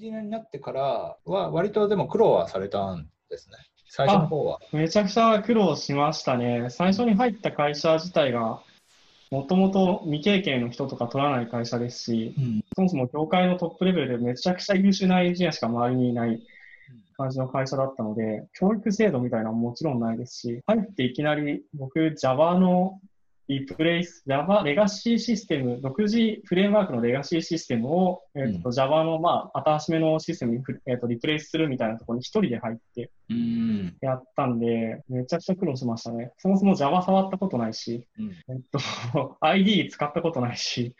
ジニアになってからは、割とでも苦労はされたんですね。最初の方は。めちゃくちゃ苦労しましたね。最初に入った会社自体が、もともと未経験の人とか取らない会社ですし、うん。そもそも業界のトップレベルでめちゃくちゃ優秀なエンジニアしか周りにいない感じの会社だったので、教育制度みたいなのももちろんないですし、入っていきなり僕 Java のリプレイス、Java レガシーシステム、独自フレームワークのレガシーシステムを、えーとうん Java の、まあ、新しめのシステムにフ、えーとリプレイスするみたいなところに一人で入ってうん。やったんで、めちゃくちゃ苦労しましたね。そもそも Java 触ったことないし、うん。えっと、ID 使ったことないし、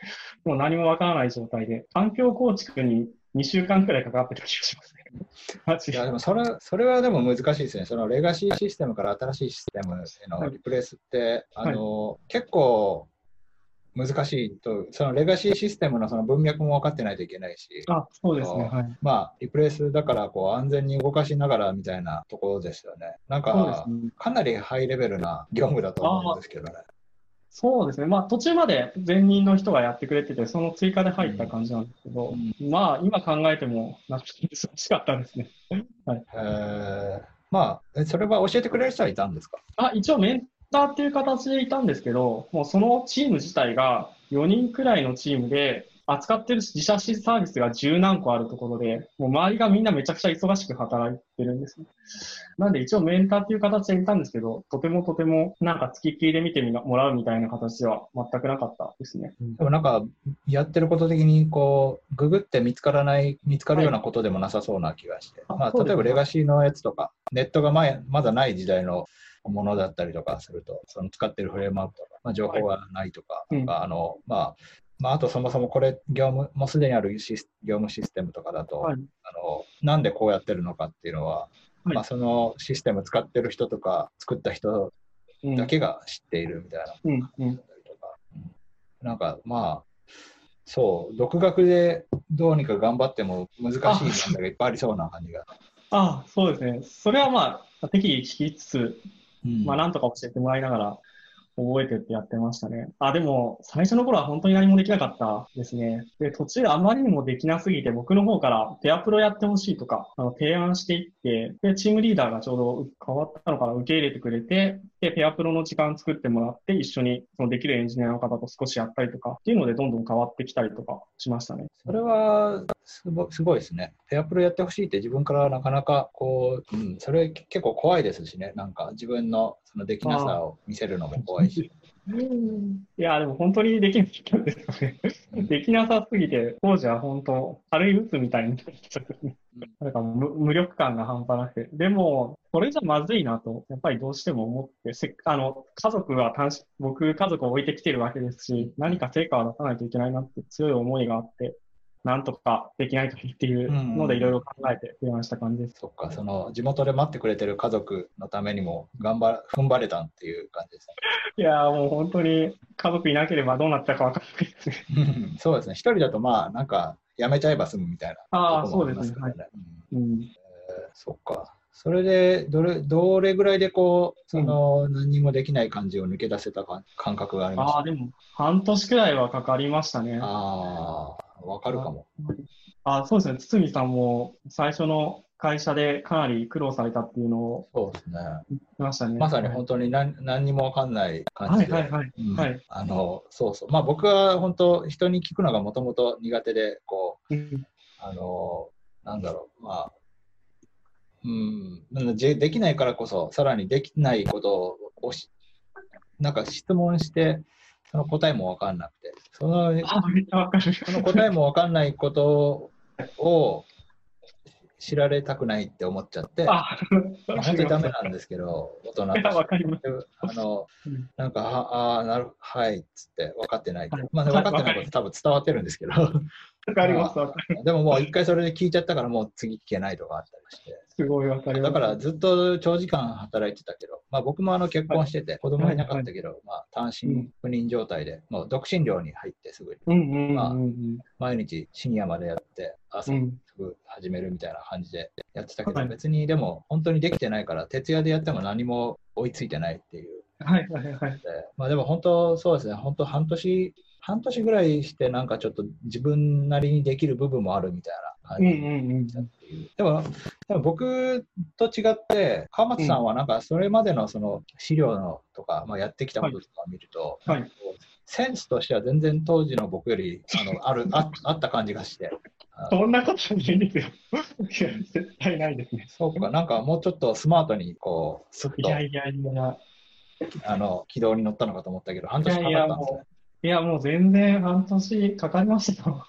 もう何もわからない状態で、環境構築に2週間くらいかかってた気がしますね。マジいや、でで。もそれ、それはでも難しいですね。そのレガシーシステムから新しいシステムへのリプレイスって、あの、結構難しいと、そのレガシーシステムのその文脈も分かってないといけないし、あ、そうですね。はい。まあ、リプレイスだからこう安全に動かしながらみたいなところですよね。なんかす、ね。かなりハイレベルな業務だと思うんですけどね。そうですね。まあ、途中まで前任の人がやってくれてて、その追加で入った感じなんですけど、まあ、今考えても、なんか難しかったですね。えーまあ、えそれは教えてくれる人はいたんですか？あ、一応メンターっていう形でいたんですけど、もうそのチーム自体が4人くらいのチームで、扱ってる自社サービスが十何個あるところで、もう周りがみんなめちゃくちゃ忙しく働いてるんですね。なんで一応メンターっていう形でいたんですけど、とてもとてもなんか付きっきりで見てもらうみたいな形では全くなかったですね。でもなんか、やってること的に、こう、ググって見つからない、見つかるようなことでもなさそうな気がして。まあ、あそうですね例えばレガシーのやつとか、ネットが前まだない時代のものだったりとかすると、その使ってるフレームワークとか、まあ、情報がないとか、うんなんかあの、まあ、まあ、あとそもそもこれ、業務、もうすでにあるシス業務システムとかだと、はい。あの、なんでこうやってるのかっていうのは、はい。まあ、そのシステム使ってる人とか、作った人うん。だけが知っているみたいな。なんかまあ、そう、独学でどうにか頑張っても難しいなんだがいっぱいありそうな感じが。あそうですね。それはまあ、適宜聞きつつ、うん。まあ、なんとか教えてもらいながら、覚えてってやってましたね。あ、でも、最初の頃は本当に何もできなかったですね。で、途中あまりにもできなすぎて、僕の方からペアプロやってほしいとか、あの提案していって、で、チームリーダーがちょうど変わったのかな、受け入れてくれて、で、ペアプロの時間作ってもらって、一緒にそのできるエンジニアの方と少しやったりとか、っていうので、どんどん変わってきたりとかしましたね。それはすごすごいですね。ペアプロやってほしいって自分からなかなかこう、うん、それ結構怖いですしね。なんか自分のそのできなさを見せるのも怖いし。いや、でも本当にできなかったんですよね。できなさすぎて、当時は本当、軽い鬱みたいになってたですね。なんか無無力感が半端なくて。でも、これじゃまずいなと、やっぱりどうしても思って、せっあの、家族は単身、僕、家族を置いてきてるわけですし、何か成果を出さないといけないなって強い思いがあって、なんとかできないといっていうので、いろいろ考えて提案した感じです。そっか、その地元で待ってくれてる家族のためにも頑張ら踏ん張れたっていう感じですいやーもう本当に家族いなければどうなったか分からないですね。ね。そうですね。一人だとまあなんかやめちゃえば済むみたいなあーところもりますからね。うんうん。えーそっか。それでどれ、どれぐらいでこう、その、何にもできない感じを抜け出せたか感覚がありました？ああ、でも、半年くらいはかかりましたね。ああ、わかるかも。あそうですね。堤さんも最初の会社でかなり苦労されたっていうのをそうですね。ましたね。まさに本当に何何にもわかんない感じで。はいはいはい。あの、そうそう。まあ僕は本当人に聞くのがもともと苦手で、こう、うんあの、なんだろう、まあ、うん、できないからこそ、さらにできないことをし、なんか質問して、その答えもわかんなくて、その。その答えもわかんないことを知られたくないって思っちゃって、あ、まあ本当にダメなんですけど、大人と。あのうん、なんか、ああー、なる、はい、っつって、分かってない。まあ、分かってないこと多分伝わってるんですけど、わかります。わかるでももう一回それで聞いちゃったから、もう次聞けないとかあったりして。すごいわかります。だからずっと長時間働いてたけど、まあ僕もあの結婚してて、子供いなかったけど、まあ単身赴任状態で、もう独身寮に入ってすぐに、うんうんうんうん。毎日深夜までやって、朝うんすぐ始めるみたいな感じでやってたけど、はい別にでも本当にできてないから、徹夜でやっても何も追いついてないっていう。はいはいはい。でまあでも本当そうですね、本当半年、半半年ぐらいして、なんかちょっと自分なりにできる部分もあるみたいな感じ。でも、でも僕と違って、川松さんはなんかそれまでのその資料のとか、まあ、やってきたこととかを見ると、はいなんかこうセンスとしては全然当時の僕よりあの あるああった感じがして、あそんなことないんですよ。いや、絶対ないですね。そうか、なんかもうちょっとスマートにこう、スッといやいやいや。あの軌道に乗ったのかと思ったけど、半年かかったんですね。いや、もう全然半年かかりましたよ。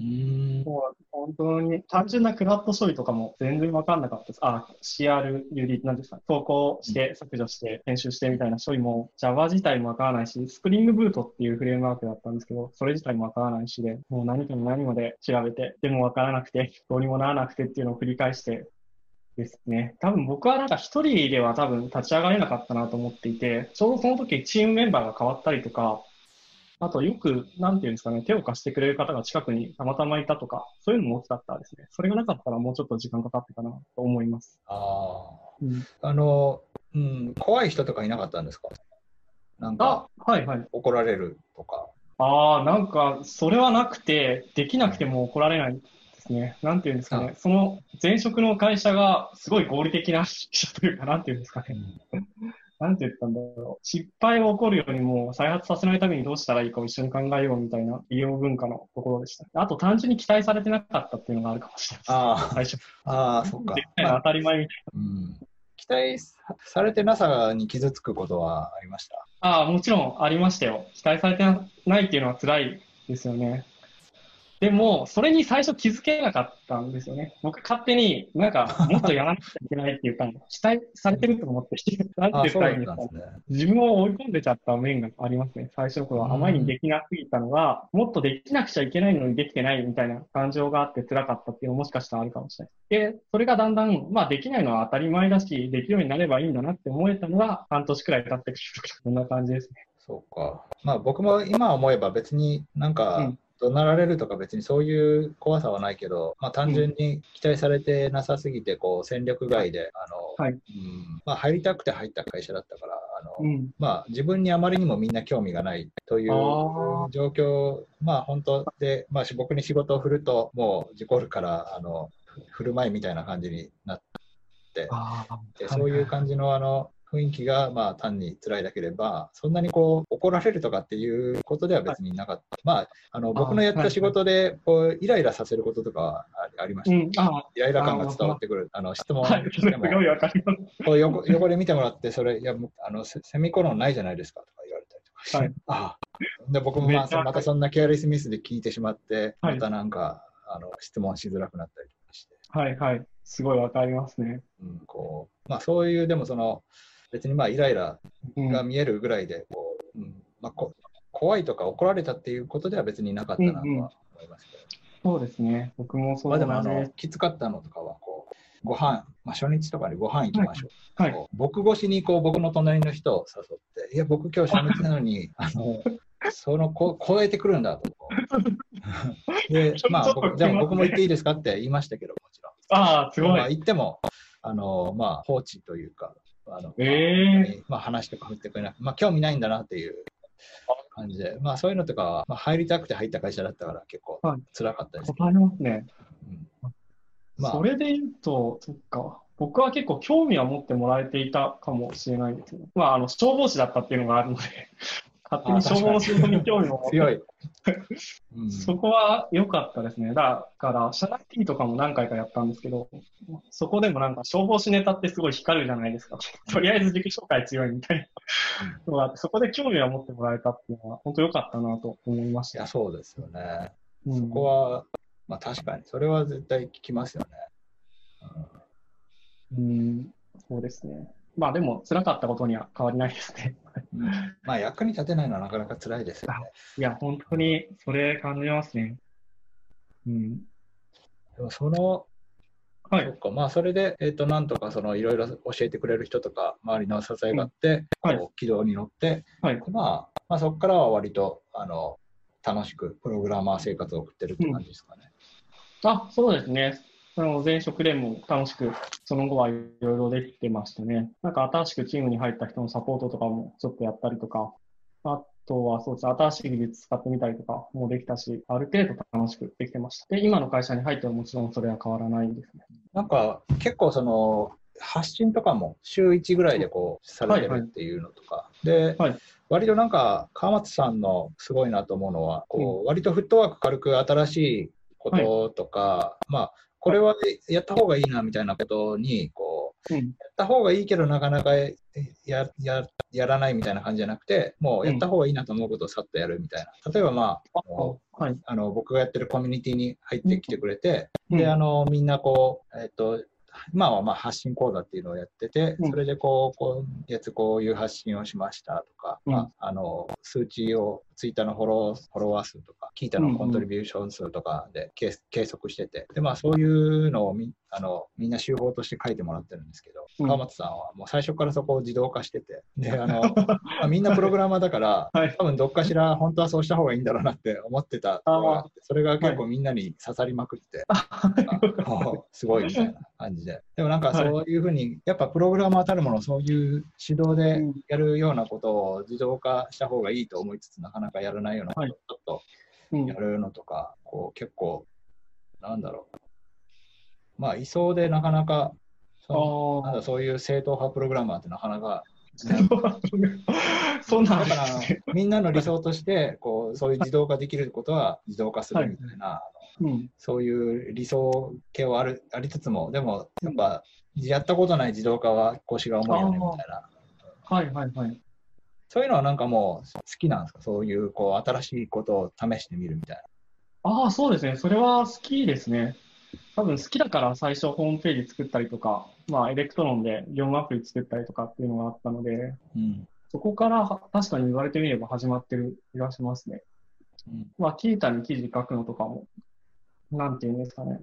うーんもう本当に単純なクラッド処理とかも全然わかんなかったです。あ、CRUD なんですか、投稿して削除して編集してみたいな処理も Java 自体もわからないし、スプリングブートっていうフレームワークだったんですけど、それ自体もわからないしで、もう何から何まで調べて、でもわからなくて、どうにもならなくてっていうのを繰り返してですね。多分僕はなんか一人では多分立ち上がれなかったなと思っていて、ちょうどその時チームメンバーが変わったりとか、あとよく、なんていうんですかね、手を貸してくれる方が近くにたまたまいたとか、そういうのも大きかったですね。それがなかったらもうちょっと時間かかってたなと思います。あうん、ーあの、うん、怖い人とかいなかったんですか？なんかあ、はいはい。怒られるとか。ああ、なんか、それはなくて、できなくても怒られないですね。なんていうんですかね。その前職の会社がすごい合理的な会社というか、なんていうんですかね。なんて言ったんだろう。失敗が起こるよりも再発させないためにどうしたらいいかを一緒に考えようみたいな医療文化のところでした。あと単純に期待されてなかったっていうのがあるかもしれないです。あ最初。ああ、そっか当たり前みたいうん、期待さされてなさに傷つくことはありました？な。ああ、もちろんありましたよ。期待されてないっていうのは辛いですよね。でも、それに最初気づけなかったんですよね。僕勝手になんかもっとやらなきゃいけないって言ったの。期待されてると思って、なんて言ったらいいんですかね。自分を追い込んでちゃった面がありますね。最初の頃は。あまりにできなすぎたのが、もっとできなくちゃいけないのにできてないみたいな感情があって辛かったっていうのももしかしたらあるかもしれない。で、それがだんだん、まあできないのは当たり前だし、できるようになればいいんだなって思えたのが半年くらい経ってくるとか、そんな感じですね。そうか。まあ僕も今思えば別になんうかん怒鳴られるとか別にそういう怖さはないけど、まあ単純に期待されてなさすぎてこう戦力外で、あの、はい。うん、まあ入りたくて入った会社だったから、あの、うん。まあ自分にあまりにもみんな興味がないという状況、まあ本当で、まあ僕に仕事を振るともう事故るから、あの、振る舞いみたいな感じになって、あでそういう感じのあの雰囲気がまあ単に辛いだければ、そんなにこう怒られるとかっていうことでは別になかった。まあ、あの僕のやった仕事でこうイライラさせることとかはあありました。うん。あイライラ感が伝わってくる。あの質問しても。こう横横で見てもらって、それ、いや、あのセセミコロンないじゃないですかとか言われたりとかして、はいああで僕もまあまたそんなケアレスミスで聞いてしまって、はいまたなんかあの質問しづらくなったりとかして。はいはい。すごいわかりますね。うん、こうまあ、そういう、でもその、別にまあイライラうん。が見えるぐらいで、こううんまあ、こ怖いとか怒られたっていうことでは別になかったなとは思いますけど、そうですね。僕もそうまあ、でもあのきつかったのとかはこう、ご飯、まあ、初日とかにご飯行きましょう。はい。こう僕越しにこう僕の隣の人を誘って、いや、僕今日初日なのに、あのそのこ超えてくるんだと。でまあ、僕じゃあ僕も行っていいですかって言いましたけど、もちろん。ああ、すごまあ、い。行っても、あの、まあ、放置というか、あの、ええまあ、話とか振ってくれなくて、まあ、興味ないんだなっていう感じで、まあ、そういうのとかは、まあ、入りたくて入った会社だったから結構はい辛かったですわかりますね。うんまあそれで言うと、そっか。僕は結構興味は持ってもらえていたかもしれないですね。まあ、あの、消防士だったっていうのがあるので、勝手に消防の仕事に興味を持って、強い。うんそこは良かったですね。だから、社内 T とかも何回かやったんですけど、そこでもなんか消防士ネタってすごい光るじゃないですか。とりあえず自己紹介強いみたいなのがあって、そこで興味を持ってもらえたっていうのは、本当良かったなと思いました。いや、そうですよね。うんそこは、まあ、確かに、それは絶対聞きますよね。うん、そうですね。まあでも、辛かったことには変わりないですね。うんまあ、役に立てないのはなかなか辛いですよね。いや、本当にそれ感じますね。うん。でもその、はいそっか、まあ、それで、えっ、と、なんとか、その、いろいろ教えてくれる人とか、周りの支えがあって、はいこう軌道に乗って、はい。でまあ、まあ、そこからは割と、あの、楽しくプログラマー生活を送ってるって感じですかね。あ、そうですね。あの前職でも楽しく、その後はいろいろできてましたね。なんか新しくチームに入った人のサポートとかもちょっとやったりとか、あとはそうですね、新しい技術使ってみたりとかもできたし、ある程度楽しくできてました。で、今の会社に入ってももちろんそれは変わらないですね。なんか結構その発信とかも週1ぐらいでこうされてはいるっていうのとか、で、はい割となんか川松さんのすごいなと思うのはこう割とフットワーク軽く新しいこととか、まあこれはやった方がいいなみたいなことにこううん。やった方がいいけどなかなかやややらないみたいな感じじゃなくてもうやった方がいいなと思うことをさっとやるみたいな。例えばまああのはい。あの僕がやってるコミュニティに入ってきてくれて、うん。であのみんなこう、えっと今はまあ発信講座っていうのをやってて、うん。それでこうこうやつこういう発信をしましたとか、うん。まあ、あの数値をツイッターのフォローフォロワー数とか、キータのコントリビューション数とかで計計測してて、でまあ、そういうのをみあのみんな手法として書いてもらってるんですけど、うん。川松さんはもう最初からそこを自動化してて、であの まあみんなプログラマーだから、はい。多分どっかしら本当はそうした方がいいんだろうなって思ってたところがあって、それが結構みんなに刺さりまくって、あすごいみたいな感じで。でもなんかそういうふうに、やっぱプログラマーたるもの、そういう指導でやるようなことを自動化した方がいいと思いつつ、なかなかやらないようなことをちょっとうんやるのとか、こう結構、なんだろう。まあ、いそうでなかなか、そのなんあだそういう正統派プログラマーってなかなかあ。そうなんだから。みんなの理想としてこうそういう自動化できることは自動化するみたいな、うん。そういう理想形はあるありつつもでもやっぱやったことない自動化は腰が重いよねみたいなはいはいはい。そういうのはなんかもう好きなんですか？そういうこう新しいことを試してみるみたいああ、そうですね。それは好きですね。多分好きだから最初ホームページ作ったりとか、まあエレクトロンで業務アプリ作ったりとかっていうのがあったので、な、うんそこからは確かに言われてみれば始まってる気がしますね。うんまあ、キータに記事書くのとかも、なんていうんですかね。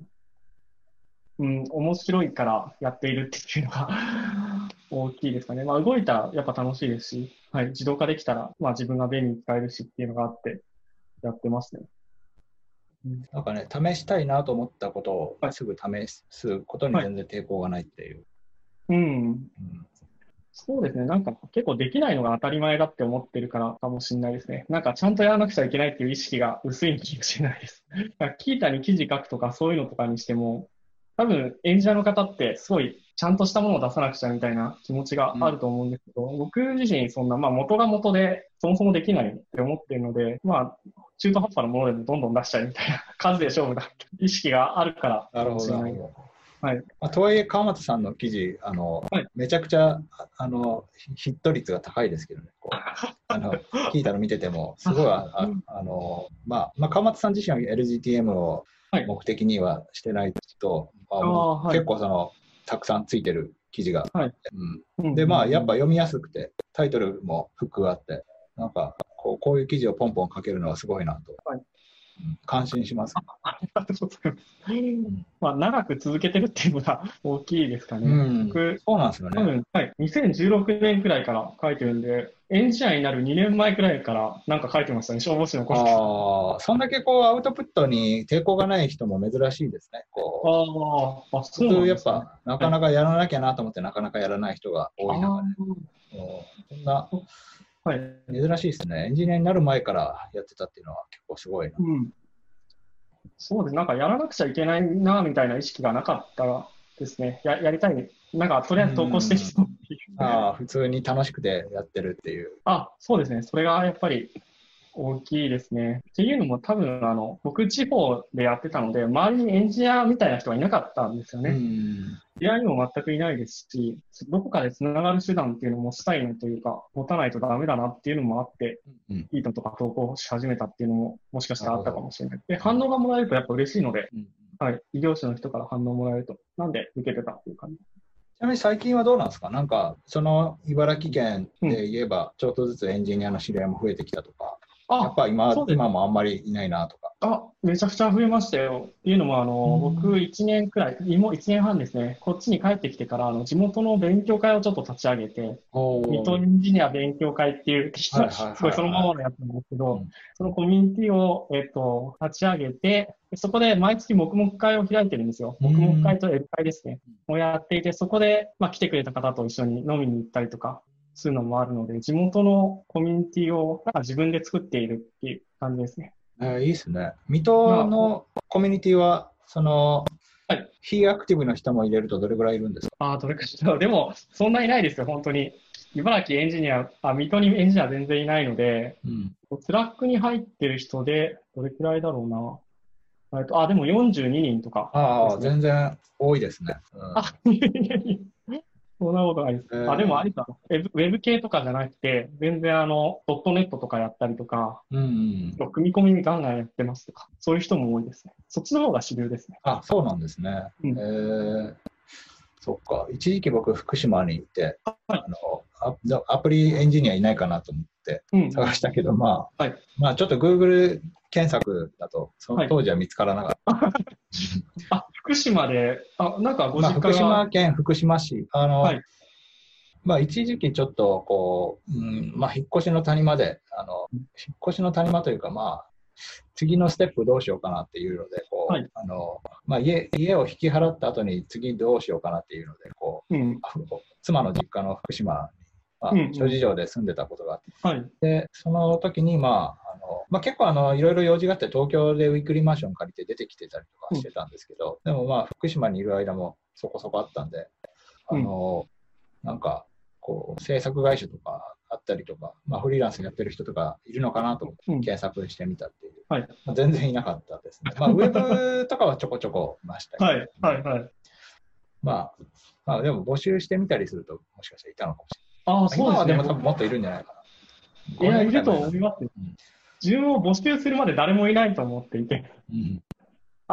うん、面白いからやっているっていうのが大きいですかね。まあ、動いたらやっぱ楽しいですし、はい、自動化できたら、まあ自分が便利に使えるしっていうのがあって、やってますね。なんかね試したいなと思ったことをはいすぐ試すことに全然抵抗がないっていう、うん、うんそうですね。なんか結構できないのが当たり前だって思ってるからかもしれないですね。なんかちゃんとやらなくちゃいけないっていう意識が薄いのかもしれないです。だからキータに記事書くとかそういうのとかにしても、多分エンジニアの方ってすごいちゃんとしたものを出さなくちゃみたいな気持ちがあると思うんですけど、僕自身そんな、まあ元が元でそもそもできないって思ってるので、まあ中途半端なものでもどんどん出しちゃうみたいな数で勝負だって意識があるからなるほど。はい。まあ、とはいえ、川松さんの記事、あのはい。めちゃくちゃああのヒット率が高いですけどね、こう。あの聞いたの見てても、すごいあああの、まあまあ、川松さん自身は LGTM をはい。目的にはしてないと、はい。結構そのたくさんついてる記事が、はい。うん、で、まあ、やっぱ読みやすくて、タイトルもフックがあって、なんかこうこういう記事をポンポン書けるのはすごいなと、感心します。ありがとうございます。まあ、長く続けてるっていうのが大きいですかね。うん、僕、そうなんですよね。多分、はい、2016年くらいから書いてるんで、エンジニアになる2年前くらいからなんか書いてましたね、消防士の頃。あああ、そんだけこうアウトプットに抵抗がない人も珍しいですね。こうあー、あ、そうなん普通やっぱなかなかやらなきゃなと思ってなかなかやらない人が多い中で、そんなーはい。珍しいですね。エンジニアになる前からやってたっていうのは結構すごいな。うん。そうです。なんかやらなくちゃいけないな、みたいな意識がなかったですね。ややりたい。なんか、とりあえず投稿してみようっていう。ああ、普通に楽しくてやってるっていう。あ、そうですね。それがやっぱり大きいですね。っていうのも多分、あの、僕地方でやってたので、周りにエンジニアみたいな人がいなかったんですよね。うん出会いも全くいないですし、どこかで繋がる手段っていうのもしたいのというか、持たないとダメだなっていうのもあって、うんいいのとか投稿し始めたっていうのももしかしたらあったかもしれない。で、反応がもらえるとやっぱ嬉しいので、うんはい、異業種の人から反応もらえると、なんで受けてたっていう感じ。ちなみに最近はどうなんですか？なんか、その茨城県で言えば、ちょっとずつエンジニアの知り合いも増えてきたとか、やっあ、ぱ今今もあんまりいないなとか。あ、めちゃくちゃ増えましたよ。っていうのも、あの、うん僕1年くらい、今1年半ですね、こっちに帰ってきてから、あの、地元の勉強会をちょっと立ち上げて、水戸エンジニア勉強会っていう、すごいそのままのやつなんですけど、うんそのコミュニティを、えっと、立ち上げて、そこで毎月黙々会を開いてるんですよ。うん黙々会と L 会ですね。をやっていて、そこで、まあ、来てくれた方と一緒に飲みに行ったりとか、するのもあるので、地元のコミュニティをなんか自分で作っているっていう感じですね。えーいいですね。水戸のコミュニティは、その、はい非アクティブの人も入れるとどれぐらいいるんですか？ああ、どれかしら。でも、そんないないですよ、本当に。茨城エンジニア、あ、水戸にエンジニア全然いないので、うん。スラックに入ってる人で、どれくらいだろうな。えっと、あ、でも42人とか。ああ、ですね全然多いですね。うんそんなことないです。えーあ、でもあれか、ウェブウェブ系とかじゃなくて、全然あの、ドットネットとかやったりとか、うんうん。組み込みガンガンやってますとか、そういう人も多いですね。そっちの方が主流ですね。あ、そうなんですね。うんえーそっか。一時期僕、福島に行って、はいあのアアプリエンジニアいないかなと思ってうん。探したけど、まあ、はいまあ、ちょっと Google 検索だと、その当時は見つからなかった。あ、福島で、あ、なんかごまあ、福実家が、島県福島市、あの、はいまあ、一時期ちょっと、こう、うん、まあ、引っ越しの谷間で、あの、引っ越しの谷間というか、まあ、次のステップどうしようかなっていうので、こう、はい。あの、まあ、家、家を引き払った後に次どうしようかなっていうので、こうん。う、妻の実家の福島に、まあうんうん。諸事情で住んでたことがあって、はい。で、その時に、まあ、あの、まあ、結構あの、いろいろ用事があって、東京でウィークリーマンション借りて出てきてたりとかしてたんですけど、でもまあ、福島にいる間もそこそこあったんで、あの、なんか、こう、制作会社とかあったりとか、まあ、フリーランスやってる人とかいるのかなと思ってうん検索してみたっていう。はいまあ全然いなかったですね。まあ、ウェブとかはちょこちょこいましたけど、はい。はい。はい。まあ、まあ、でも募集してみたりすると、もしかしたらいたのかもしああ、れない。今はでそうですね。も多分もっといるんじゃないかな。いや、5いると思います。自分を募集するまで誰もいないと思っていて。うん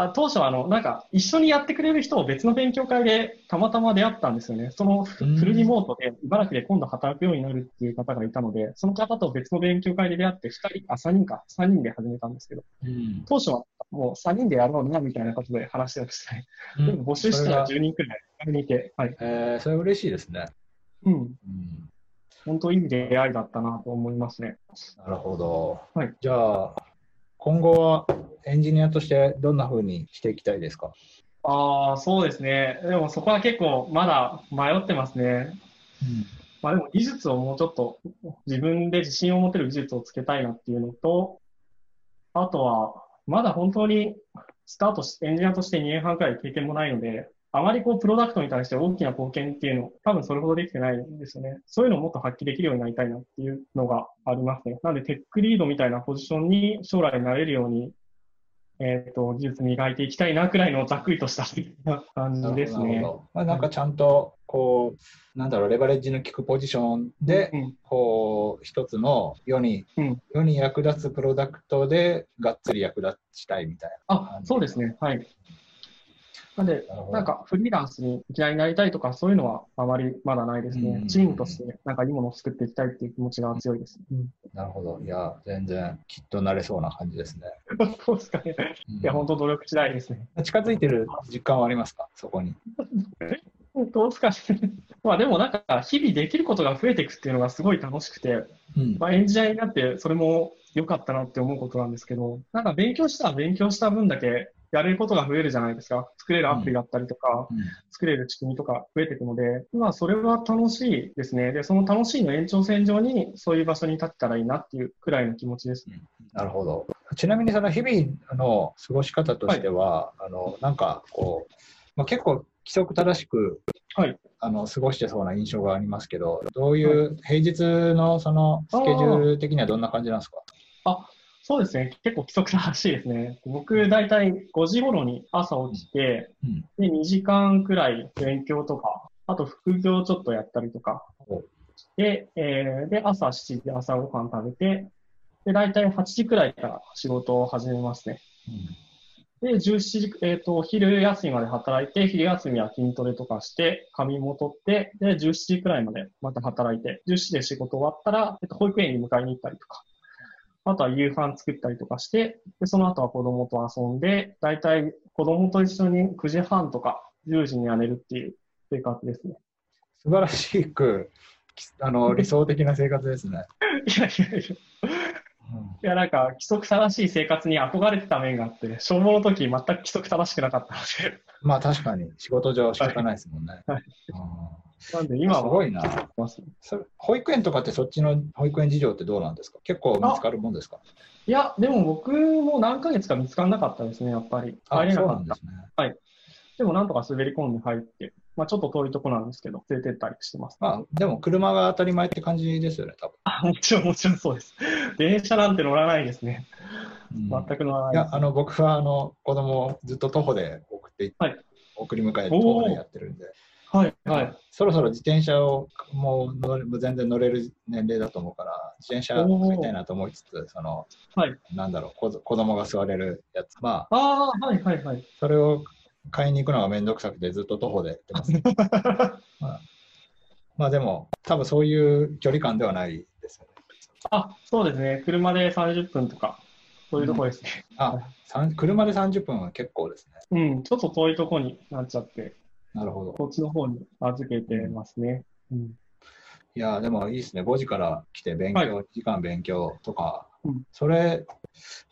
あ当初はあの、なんか、一緒にやってくれる人を別の勉強会でたまたま出会ったんですよね。そのフルリモートで、茨城で今度働くようになるっていう方がいたので、その方と別の勉強会で出会って、二人、あ、三人か、三人で始めたんですけど、うん当初はもう三人でやろうな、みたいなことで話してましたね。でも募集したらそれが10人くらい、周りにいて、はい。えーそれ嬉しいですね。うん。うん本当いい出会いだったなと思いますね。なるほど。はいじゃあ、今後はエンジニアとしてどんな風にしていきたいですか？ああ、そうですね。でもそこは結構まだ迷ってますね。まあでも技術をもうちょっと自分で自信を持てる技術をつけたいなっていうのと、あとは、まだ本当にスタートし、エンジニアとして2年半くらい経験もないので、あまりこう、プロダクトに対して大きな貢献っていうの、多分それほどできてないんですよね。そういうのをもっと発揮できるようになりたいなっていうのがありますね。なので、テックリードみたいなポジションに将来なれるように、えっ、と、技術磨いていきたいなくらいのざっくりとした感じですね。まあ、なんかちゃんと、こう、なんだろう、レバレッジの効くポジションで、うんこう、一つの世に、うん世に役立つプロダクトでがっつり役立ちたいみたいあ、そうですね。はい。なんで、な。んかフリーランスにいきなりなりたいとか、そういうのはあまりまだないですねうん。チームとしてなんかいいものを作っていきたいっていう気持ちが強いです。なるほど。いや、全然きっとなれそうな感じですね。そうですかね。うんいや、本当努力次第ですね。近づいてる実感はありますか？そこに。どうですかね。まあでもなんか、日々できることが増えていくっていうのがすごい楽しくて、うんまあエンジニアになってそれも良かったなって思うことなんですけど、なんか勉強したら勉強した分だけやれることが増えるじゃないですか。作れるアプリだったりとか、うん作れる仕組みとか増えていくので、まあ、それは楽しいですね。で、その楽しいの延長線上に、そういう場所に立ってたらいいなっていうくらいの気持ちですね。なるほど。ちなみにその日々の過ごし方としては、あのなんかこう、まあ、結構規則正しく、はいあの過ごしてそうな印象がありますけど、どういう平日のそのスケジュール的にはどんな感じなんですか？そうですね。結構規則正しいですね。僕、だいたい5時頃に朝起きて、うんで、2時間くらい勉強とか、あと副業ちょっとやったりとかおで、えーで、朝7時で朝ごはん食べて、で、だいたい8時くらいから仕事を始めますね。で、17時、えっ、と、昼休みまで働いて、昼休みは筋トレとかして、髪も取って、で、17時くらいまでまた働いて、17時で仕事終わったら、えっと、保育園に迎えに行ったりとか、あとは夕飯作ったりとかして、で、その後は子供と遊んで、だいたい子供と一緒に9時半とか10時には寝るっていう生活ですね。素晴らしくあの 理想的な生活ですね。いやいやいや。いや、なんか、規則正しい生活に憧れてた面があって、消防の時全く規則正しくなかったので、まあ確かに仕事上仕方ないですもんね。はいうんなんで今はす？ごいな。保育園とかってそっちの保育園事情ってどうなんですか？結構見つかるもんですか？いや、でも僕も何ヶ月か見つからなかったですね、やっぱり。あ入れなかったそうなんで。すね。でもなんとか滑り込んで入って、まあちょっと遠いとこなんですけど、連れてったりしてます。まあでも車が当たり前って感じですよね、多分。あもちろん、もちろんそうです。電車なんて乗らないですね。うん全く乗らないです。いや、あの、僕は、あの、子供をずっと徒歩で送っていって、はい送り迎え徒歩でやってるんで、はい、はい。そろそろ自転車をもう乗れ全然乗れる年齢だと思うから、自転車乗りたいなと思いつつ、その、はいなんだろう、子子供が座れるやつ、まあ、ああ、はい、はい、はい。それを買いに行くのがめんどくさくて、ずっと徒歩でやってます。まあ、まあでも、多分そういう距離感ではないですよね。あ、そうですね。車で30分とか、そういうとこですね。あ、さん車で30分は結構ですね。うん、ちょっと遠いとこになっちゃって、なるほど。こっちの方に預けてますね。うん。いや、でもいいですね。5時から来て勉強、はい1時間勉強とか、うんそれ、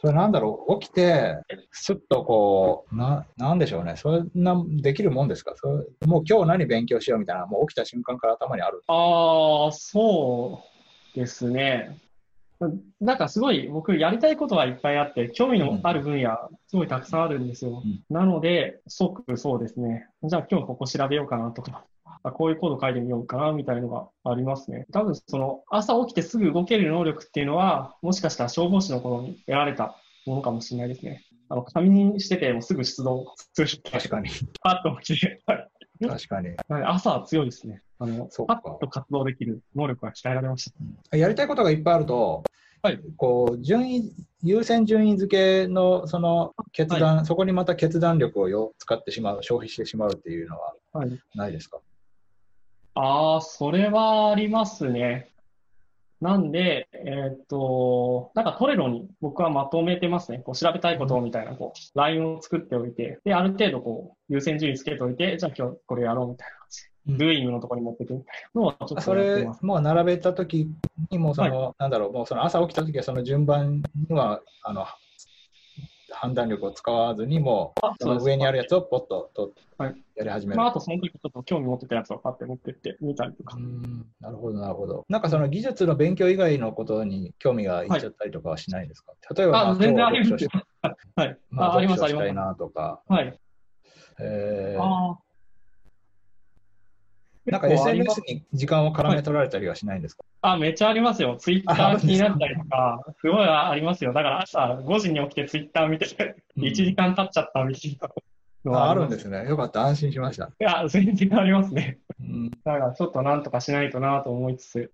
それなんだろう、起きて、すっとこう、ななんでしょうね、そんなできるもんですか？それもう今日何勉強しようみたいな、もう起きた瞬間から頭にある。ああ、そうですね。なんかすごい僕やりたいことはいっぱいあって、興味のある分野、すごいたくさんあるんですよ。うんなので、即そうですね。じゃあ今日ここ調べようかなとか、あこういうコード書いてみようかなみたいのがありますね。多分その朝起きてすぐ動ける能力っていうのは、もしかしたら消防士の頃に得られたものかもしれないですね。あの、仮眠しててもすぐ出動する。確かに。パッと起きて、はい確かに。はい朝は強いですね。あのそう、かパッと活動できる能力が鍛えられました。やりたいことがいっぱいあると、はいこう順位優先順位付けのその決断、そこにまた決断力をよ使ってしまう、消費してしまうっていうのははい。ないですか？ああ、それはありますね。なんで、えーっと、なんかトレロに僕はまとめてますね。こう調べたいことみたいな、こう、ラインを作っておいて、で、ある程度こう、優先順位つけておいて、じゃあ今日これやろうみたいな感じで、うん Doing のところに持っていくみたいなのはちょっそれとやってます。もう並べた時にもその、なんだろうもうその朝起きた時はその順番にはあの判断力を使わずにもあその上にあるやつをポッととはいやり始める。まあ、あとその時ちょっと興味持ってたやつをパッて持ってってみたりとかう。んなるほどなるほど。なんかその技術の勉強以外のことに興味がいっちゃったりとかはしないんですか、例えば、まあ、全然あります はい。まあ、あ、あります、あ読書したいります。なとか、はい。えーああ。なんか SNS に時間を絡め取られたりはしないんですか、あ、めっちゃありますよ。ツイッター気になったりとか、すごいありますよ。だから朝5時に起きてツイッター見てて、うん1時間経っちゃったみたいなのはああるん。ですね。よかった、安心しました。いや、全然ありますね。うんだからちょっとなんとかしないとなと思いつつ。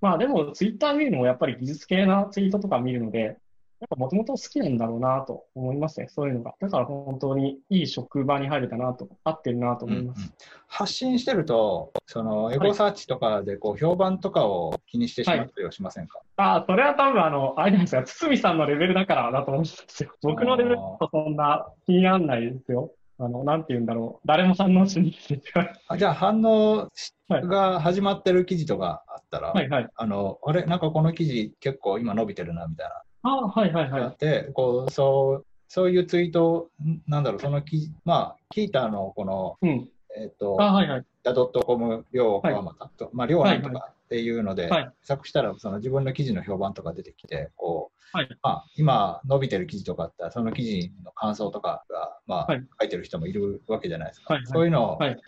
まあでもツイッター見るのもやっぱり技術系なツイートとか見るので、やっぱもともと好きなんだろうなと思いますね。そういうのが。だから本当にいい職場に入れたなと、合ってるなと思います。発信してると、そのエゴサーチとかでこう評判とかを気にしてしまったりはしませんか、ああ、それは多分あの、あれなんですが、堤さんのレベルだからだと思うんですよ。僕のレベルだとそんな気にならないですよ。あの、なんて言うんだろう。誰も反応しに来てあじゃあ反応はいが始まってる記事とかあったら、はいはい。あのあれ、なんかこの記事結構今伸びてるなみたいああ、はいはいな、はいあっ。てこうそうそういうツイートなんだろう、その記事、まあ、キーターのこの、うん。えっ、と、あはいはい。ダドットコム、両川又と、まあ、両なんとかっていうので、はい検索したら、その自分の記事の評判とか出てきて、こう、はいまあ、今伸びてる記事とかあったら、その記事の感想とかが、まあ、はい書いてる人もいるわけじゃないですか。はいはいそういうのを,、はい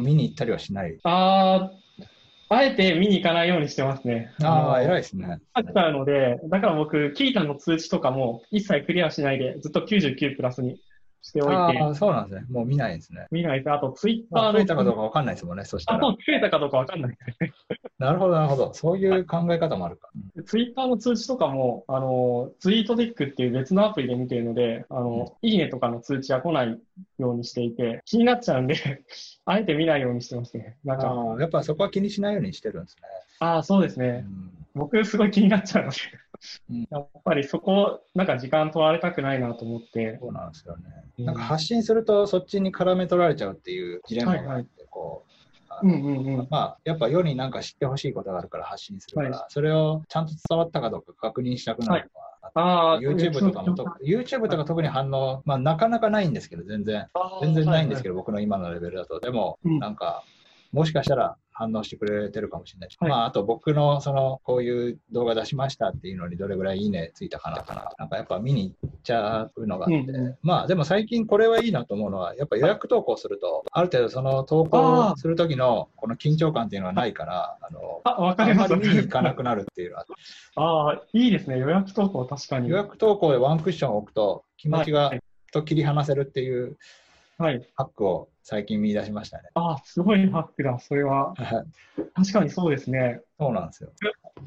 見に行ったりはしない？ああ、あえて見に行かないようにしてますね。ああ、偉いい。ですね。書いちゃうので、だから僕、キータの通知とかも一切クリアしないで、ずっと99プラスにしておいて、ああ、そうなんですね。もう見ないんですね。見ないと、あとツイッタまあ、ーの。増えたかどうかわかんないですもんね、そしたあ、ら増えたかどうかわかんないですね。なるほど、なるほど。そういう考え方もあるか。ツイッターの通知とかも、あの、ツイートデックっていう別のアプリで見てるので、あの、いいねとかの通知は来ないようにしていて、気になっちゃうんで、あえて見ないようにしてますね。なんか、ああ、やっぱそこは気にしないようにしてるんですね。ああ、そうですうね。ん僕、すごい気になっちゃうのでうん、やっぱりそこ、なんか時間取られたくないなと思って、そうなんですよね。うん。なんか発信するとそっちに絡め取られちゃうっていうジレンマがあって、こう、んうんうん。まあ、やっぱ世になんか知ってほしいことがあるから発信するから、はそれをちゃんと伝わったかどうか確認したくなるのは、ああ、YouTube とかもと、YouTube とか特に反応、まあ、なかなかないんですけど、全然、全然ないんですけど。ど、僕の今のレベルだと。でも、うん。なんか、もしかしたら反応してくれてるかもしれないし、はいまあ、あと僕の、その、こういう動画出しましたっていうのにどれぐらいいいねついたかなかな。なんかやっぱ見に行っちゃうのがあって、うんうまあ、でも最近これはいいなと思うのは、やっぱ予約投稿すると、ある程度その投稿する時のこの緊張感っていうのはないから、あの、あ、わかあります。見に行かなくなるっていうのは、ああ、いいですね。予約投稿、確かに。予約投稿でワンクッションを置くと、気持ちがはいと切り離せるっていうはい。ハックを最近見出しましたね。ああ、すごいハックだ。それは。確かにそうですね。そうなんですよ。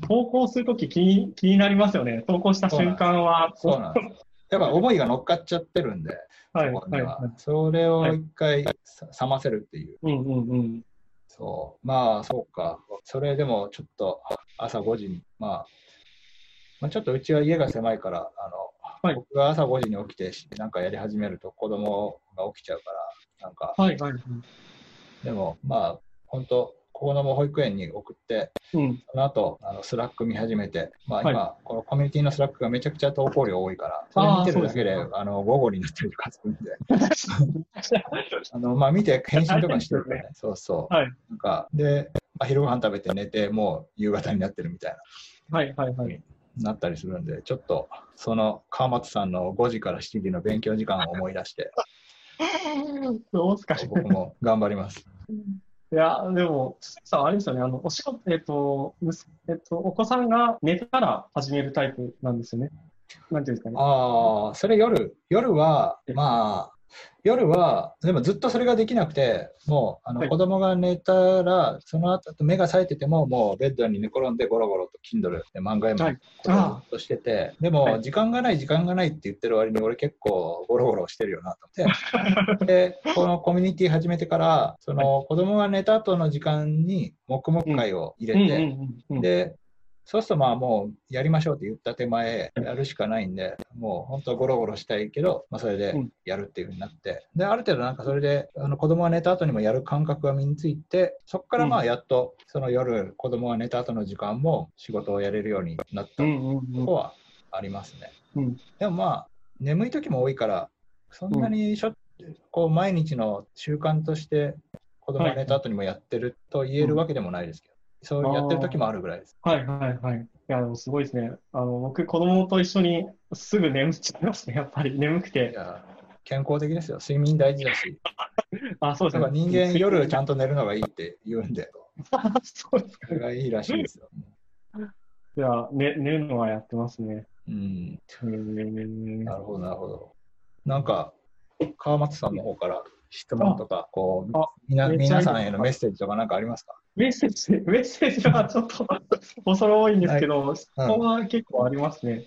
投稿するとき気に気になりますよね。投稿した瞬間は。そうなんです。やっぱ思いが乗っかっちゃってるんで、はい。はい。はそれを一回さ冷ませるっていう。うんうんうん。そう。まあ、そうか。それでもちょっと朝5時に、まあ、まあ、ちょっとうちは家が狭いから、あの、はい。僕が朝5時に起きてなんかやり始めると子供が起きちゃうから、なんか、はいはい。でもまあ、本当子供を保育園に送って、うん。その後、あのスラック見始めて、まあはい。今、このコミュニティのスラックがめちゃくちゃ投稿量多いから、それ見てるだけで、あの午後になってるとかするんで、あのまあ見て返信とかしてると ね、そうそう。はい。なんか、で、まあ、昼ご飯食べて寝て、もう夕方になってるみたいはいはいはい。な、なったりするんで、ちょっと、その川松さんの5時から7時の勉強時間を思い出して、どうすか僕も頑張ります。いや、でも、堤さん、あれですよね、あの、お仕事、えっと、むすえっと、お子さんが寝てから始めるタイプなんですよね。なんていうんですかね。ああ、それ夜、夜は、まあ、夜は、でもずっとそれができなくて、もう、あの、はい。子供が寝たら、その後、目が冴えてても、もうベッドに寝転んでゴロゴロと Kindle で漫画読はい。むことしてて、でも、はい時間がない、時間がないって言ってる割に、俺結構ゴロゴロしてるよなと思って、で、このコミュニティ始めてから、その、子供が寝た後の時間に、黙々会を入れて。で、そうするとまあもうやりましょうって言った手前、やるしかないんで、もう本当ゴロゴロしたいけど、まあ、それでやるっていうふうになって、で、ある程度なんかそれであの子供が寝た後にもやる感覚が身について、そこからまあやっとその夜、子供が寝た後の時間も仕事をやれるようになったうんうんうん。とこはありますね。うん。でもまあ、眠い時も多いから、そんなにしょ、こう毎日の習慣として子供が寝た後にもやってると言えるわけでもないですけど、そうやってる時もあるぐらいです。はいはいはい。いや、でもすごいですね。あの、僕、子供と一緒にすぐ眠っちゃいますね、やっぱり。眠くいて。や健康的ですよ。睡眠大事だし。あ、そうですね。人間夜ちゃんと寝るのがいいって言うんで、そうですかそ。れがいいらしいですよ。いや、ね、寝るのはやってますね。うん。なるほど、なるほど。なんか、川松さんの方から質問とか、こうあ、みな皆さんへのメッセージとかなんかありますか？メッセージ、メッセージはちょっと恐れ多いんですけど、質問は結構ありますね。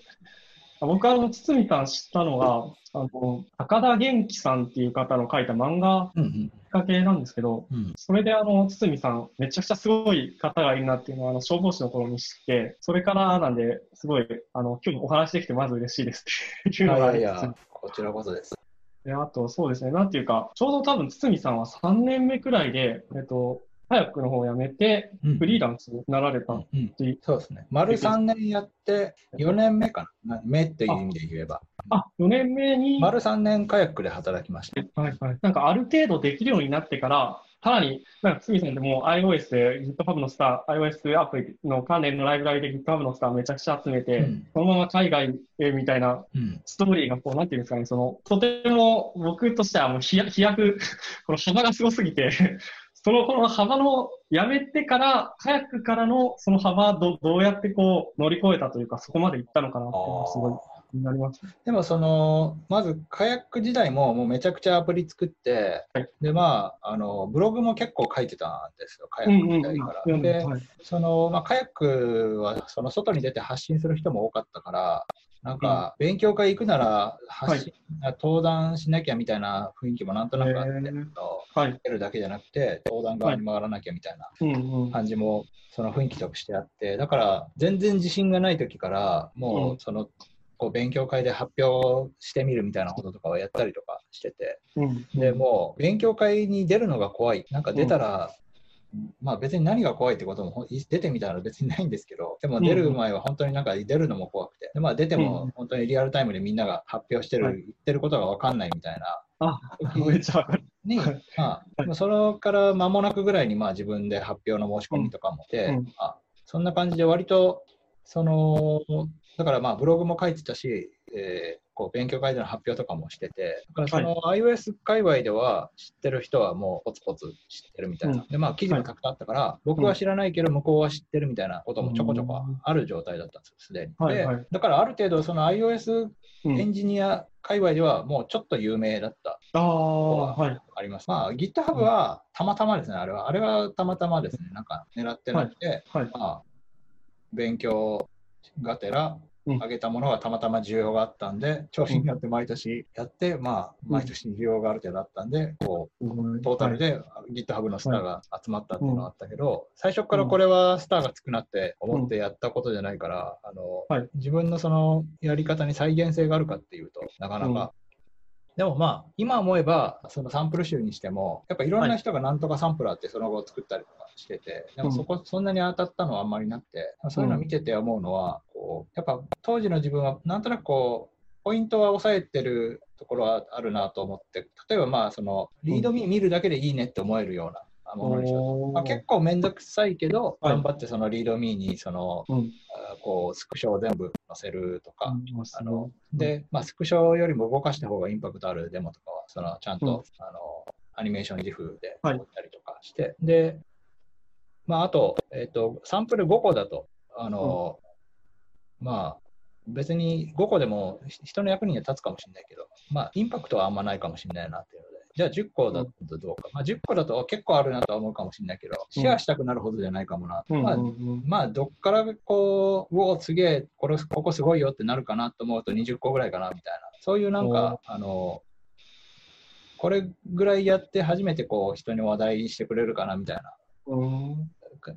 僕はあの、堤さん知ったのが、あの、高田元気さんっていう方の書いた漫画うんきっかけなんですけど、うん。うん。それであの、堤さん、めちゃくちゃすごい方がいるなっていうのは、あの、消防士の頃に知って、それからなんで、すごい、あの、今日お話できてまず嬉しいですっていうのがあいいや、こちらこそです。で、あと、そうですね、なんていうか、ちょうど多分、堤さんは3年目くらいで、えっと、早くの方を辞めて、うんフリーランスになられた。うんうんでそうですね。丸3年やって、4年目かな。目っていう意味で言えば。あ、4年目に、丸3年カヤックで働きました。はいはい。なんかある程度できるようになってから、さらに、なんか、堤さんでも iOS で GitHub のスター、iOS アプリの関連のライブラリで GitHub のスターめちゃくちゃ集めて、うんそのまま海外へみたいなうん。ストーリーがこう、なんていうんですかね、その、とても僕としてはもう飛躍、飛躍この幅がすごすぎて、その、この幅の、やめてから、早くからの、その幅ど、どうやってこう、乗り越えたというか、そこまで行ったのかなってすごいなります。でもその、まずカヤック時代ももうめちゃくちゃアプリ作って、はいでまあ、あのブログも結構書いてたんですよ、カヤック時代から。うんではいその、まあ、カヤックはその外に出て発信する人も多かったから、なんか勉強会行くなら発信、登壇しなきゃみたいな雰囲気もなんとなくあって、はい。出るだけじゃなくて、登壇側に回らなきゃみたいな。感じも、その雰囲気としてあって、だから全然自信がない時から、もううその、こう勉強会で発表してみるみたいなこととかをやったりとかしてて、うん。でもう勉強会に出るのが怖い、なんか出たらまあ別に何が怖いってことも出てみたら別にないんですけど、でも出る前は本当になんか出るのも怖くて、でまあ出ても本当にリアルタイムでみんなが発表してる、はい。言ってることが分かんないみたいな。あ、めっちゃわかる。に、はい。まあ、まあそれから間もなくぐらいにまあ自分で発表の申し込みとかもして、うん。まあ、そんな感じで割と、その、だからまあブログも書いてたし、えーこう勉強会での発表とかもしてて、だからその iOS 界隈では知ってる人はもうポツポツ知ってるみたいな。うんで、まあ記事もたくさんあったから、僕は知らないけど向こうは知ってるみたいなこともちょこちょこある状態だったんですよ、すでに。はいはいで、だからある程度その iOS うんエンジニア界隈ではもうちょっと有名だったああ、はい。あります。まあ、GitHub はたまたまですね、あれは。あれはたまたまですね、なんか狙ってなくて、はい。まあ、勉強がてらうん。上げたものがたまたま需要があったんで、調子によって毎年やって、まあ、うん。毎年需要がある程度あったんで、こう、トータルで GitHub のスターが集まったっていうのはあったけど、最初からこれはスターがつくなって思ってやったことじゃないから、あのはい。自分のそのやり方に再現性があるかっていうとなかなうん。か。でもまあ、今思えば、そのサンプル集にしても、やっぱいろんな人がなんとかサンプラーってその後作ったりとかしてて、でもそこ、そんなに当たったのはあんまりなくて、そういうのを見てて思うのは、こう、やっぱ当時の自分はなんとなくこう、ポイントは押さえてるところはあるなと思って、例えばまあ、その、リードミー見るだけでいいねって思えるようなまあ、結構めんどくさいけど、はい。頑張ってそのリードミーにその、うん。あこうスクショを全部載せるとか、うんあので、まあ、スクショよりも動かした方がインパクトあるデモとかは、そのちゃんと、うんあのアニメーション GIF ではい撮ったりとかして、で、まあ、あと、えっ、と、サンプル5個だと、あの、まあ、別に5個でも人の役には立つかもしれないけど、まあ、インパクトはあんまないかもしれないなっていうじゃあ10個だとどうか。まあ、10個だと結構あるなとは思うかもしれないけど、シェアしたくなるほどじゃないかもな。うんまあまあ、どっからこう、うお、すげえ、これ、ここすごいよってなるかなと思うと20個ぐらいかなみたいな。そういうなんか、あの、これぐらいやって初めてこう、人に話題にしてくれるかなみたいな。うん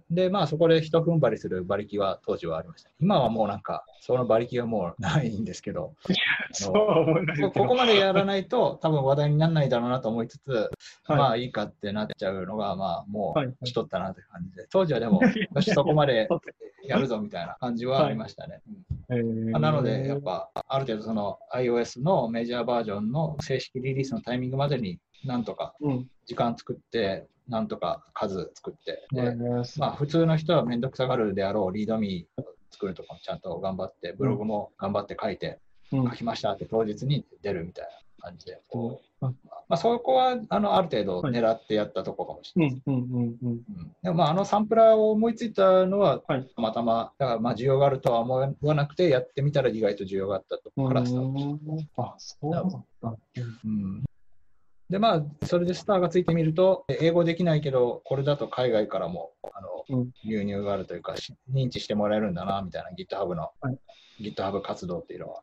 で、まあそこで一踏ん張りする馬力は当時はありました。今はもうなんか、その馬力はもうないんですけど、こここまでやらないと多分話題にならないだろうなと思いつつ、はい。まあいいかってなっちゃうのが、まあもはい。うしとったなって感じで、当時はでも、よし、そこまでやるぞみたいな感じはありましたね。うん。えー。まあなので、やっぱ、ある程度その iOS のメジャーバージョンの正式リリースのタイミングまでになんとかうん。時間作って、なんとか数作って、で、えーまあ普通の人はめんどくさがるであろうリードミーを作るとかもちゃんと頑張って、ブログも頑張って書いて、うん。書きましたって当日に出るみたいな感じで、こうう。んまあそこはあのある程度狙ってやったとこかもしれない。うんうんうんうん。うん。でもまああのサンプラーを思いついたのははい。たまたま、だからまあ需要があるとは思わなくてやってみたら意外と需要があったと。こからスタートしてうんあ、そうだった。うん。でまあ、それでスターがついてみると、英語できないけど、これだと海外からもあの、うん。流入があるというか、し認知してもらえるんだなみたいな GitHub の、はい。GitHub 活動っていうのは、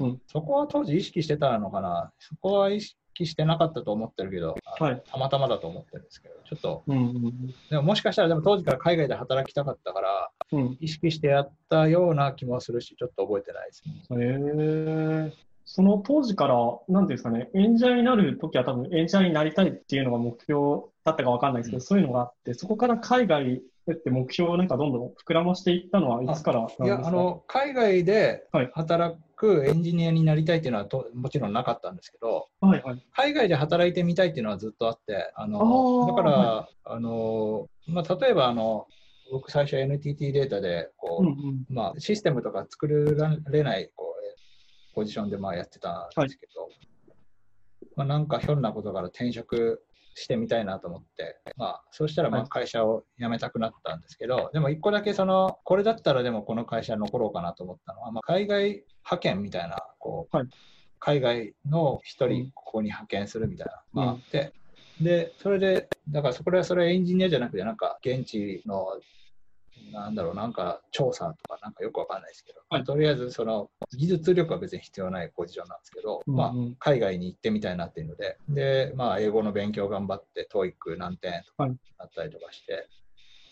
うん。そこは当時意識してたのかな、そこは意識してなかったと思ってるけど、はい。たまたまだと思ってるんですけど、ちょっと、うんうんでももしかしたらでも当時から海外で働きたかったから、うん。うん意識してやったような気もするし、ちょっと覚えてないですね。へえその当時から、なんていうんですかね、演者になるときは多分演者になりたいっていうのが目標だったかわかんないですけど、うん。そういうのがあって、そこから海外って目標をなんかどんどん膨らましていったのはいつからいや、あの、海外ではい働くエンジニアになりたいっていうのはともちろんなかったんですけど、はいはい。海外で働いてみたいっていうのはずっとあって、ああのーだから、はあのまあ、例えばあの、僕最初 NTT データでこう、うんうん。まあ、システムとか作られないこうポジションでまあやってたんですけど、まあ、なんかひょんなことから転職してみたいなと思って、まあ、そうしたらまあはい。会社を辞めたくなったんですけど、でも一個だけその、これだったらでもこの会社に残ろうかなと思ったのは、まあ、海外派遣みたいな、こう、はい。海外の一うん。人ここに派遣するみたいな、まああって、で、それで、だからそこはそれはエンジニアじゃなくて、なんか現地のなんだろう、なんか調査とかなんかよくわかんないですけど、はい。まあとりあえずその技術力は別に必要ないポジションなんですけど、まあうん。うん海外に行ってみたいなっていうので、で、まあ英語の勉強頑張って、TOEIC 何点とかはい。なったりとかして、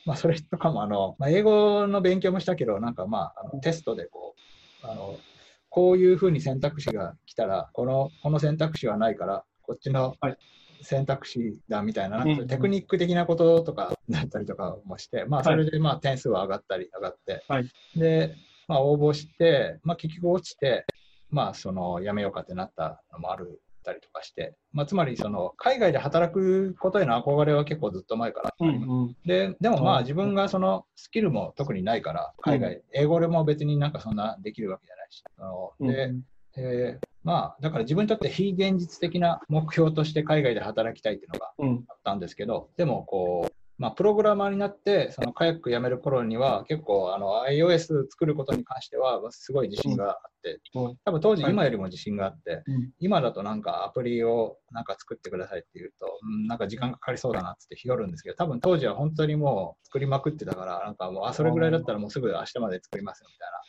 まあそれとかもあの、まあ、英語の勉強もしたけど、なんかまああのテストでこう、あの、こういうふうに選択肢が来たら、このこの選択肢はないから、こっちのはい選択肢だみたいな、テクニック的なこととかだったりとかもして、まあ、それでまあ点数は上がったり上がって、はい。で、まあ、応募して、まあ、結局落ちて、まあ、その辞めようかってなったのもあるたりとかして、まあ、つまりその海外で働くことへの憧れは結構ずっと前から。ありますうん。ででもまあうん自分がそのスキルも特にないから、海外、英語でも別になんかそんなできるわけじゃないし。あのうん。で、えーまあだから自分にとって非現実的な目標として海外で働きたいっていうのが。あったんですけど、でもこう、まあ、プログラマーになって、そのカヤック辞める頃には結構あの iOS 作ることに関してはすごい自信があって、うん。多分当時はい。今よりも自信があって、うん。今だとなんかアプリをなんか作ってくださいって言うと、うん、なんか時間かかりそうだなってひよるんですけど、多分当時は本当にもう作りまくってたから、なんかもう、あ、それぐらいだったらもうすぐ明日まで作りますよみたいな。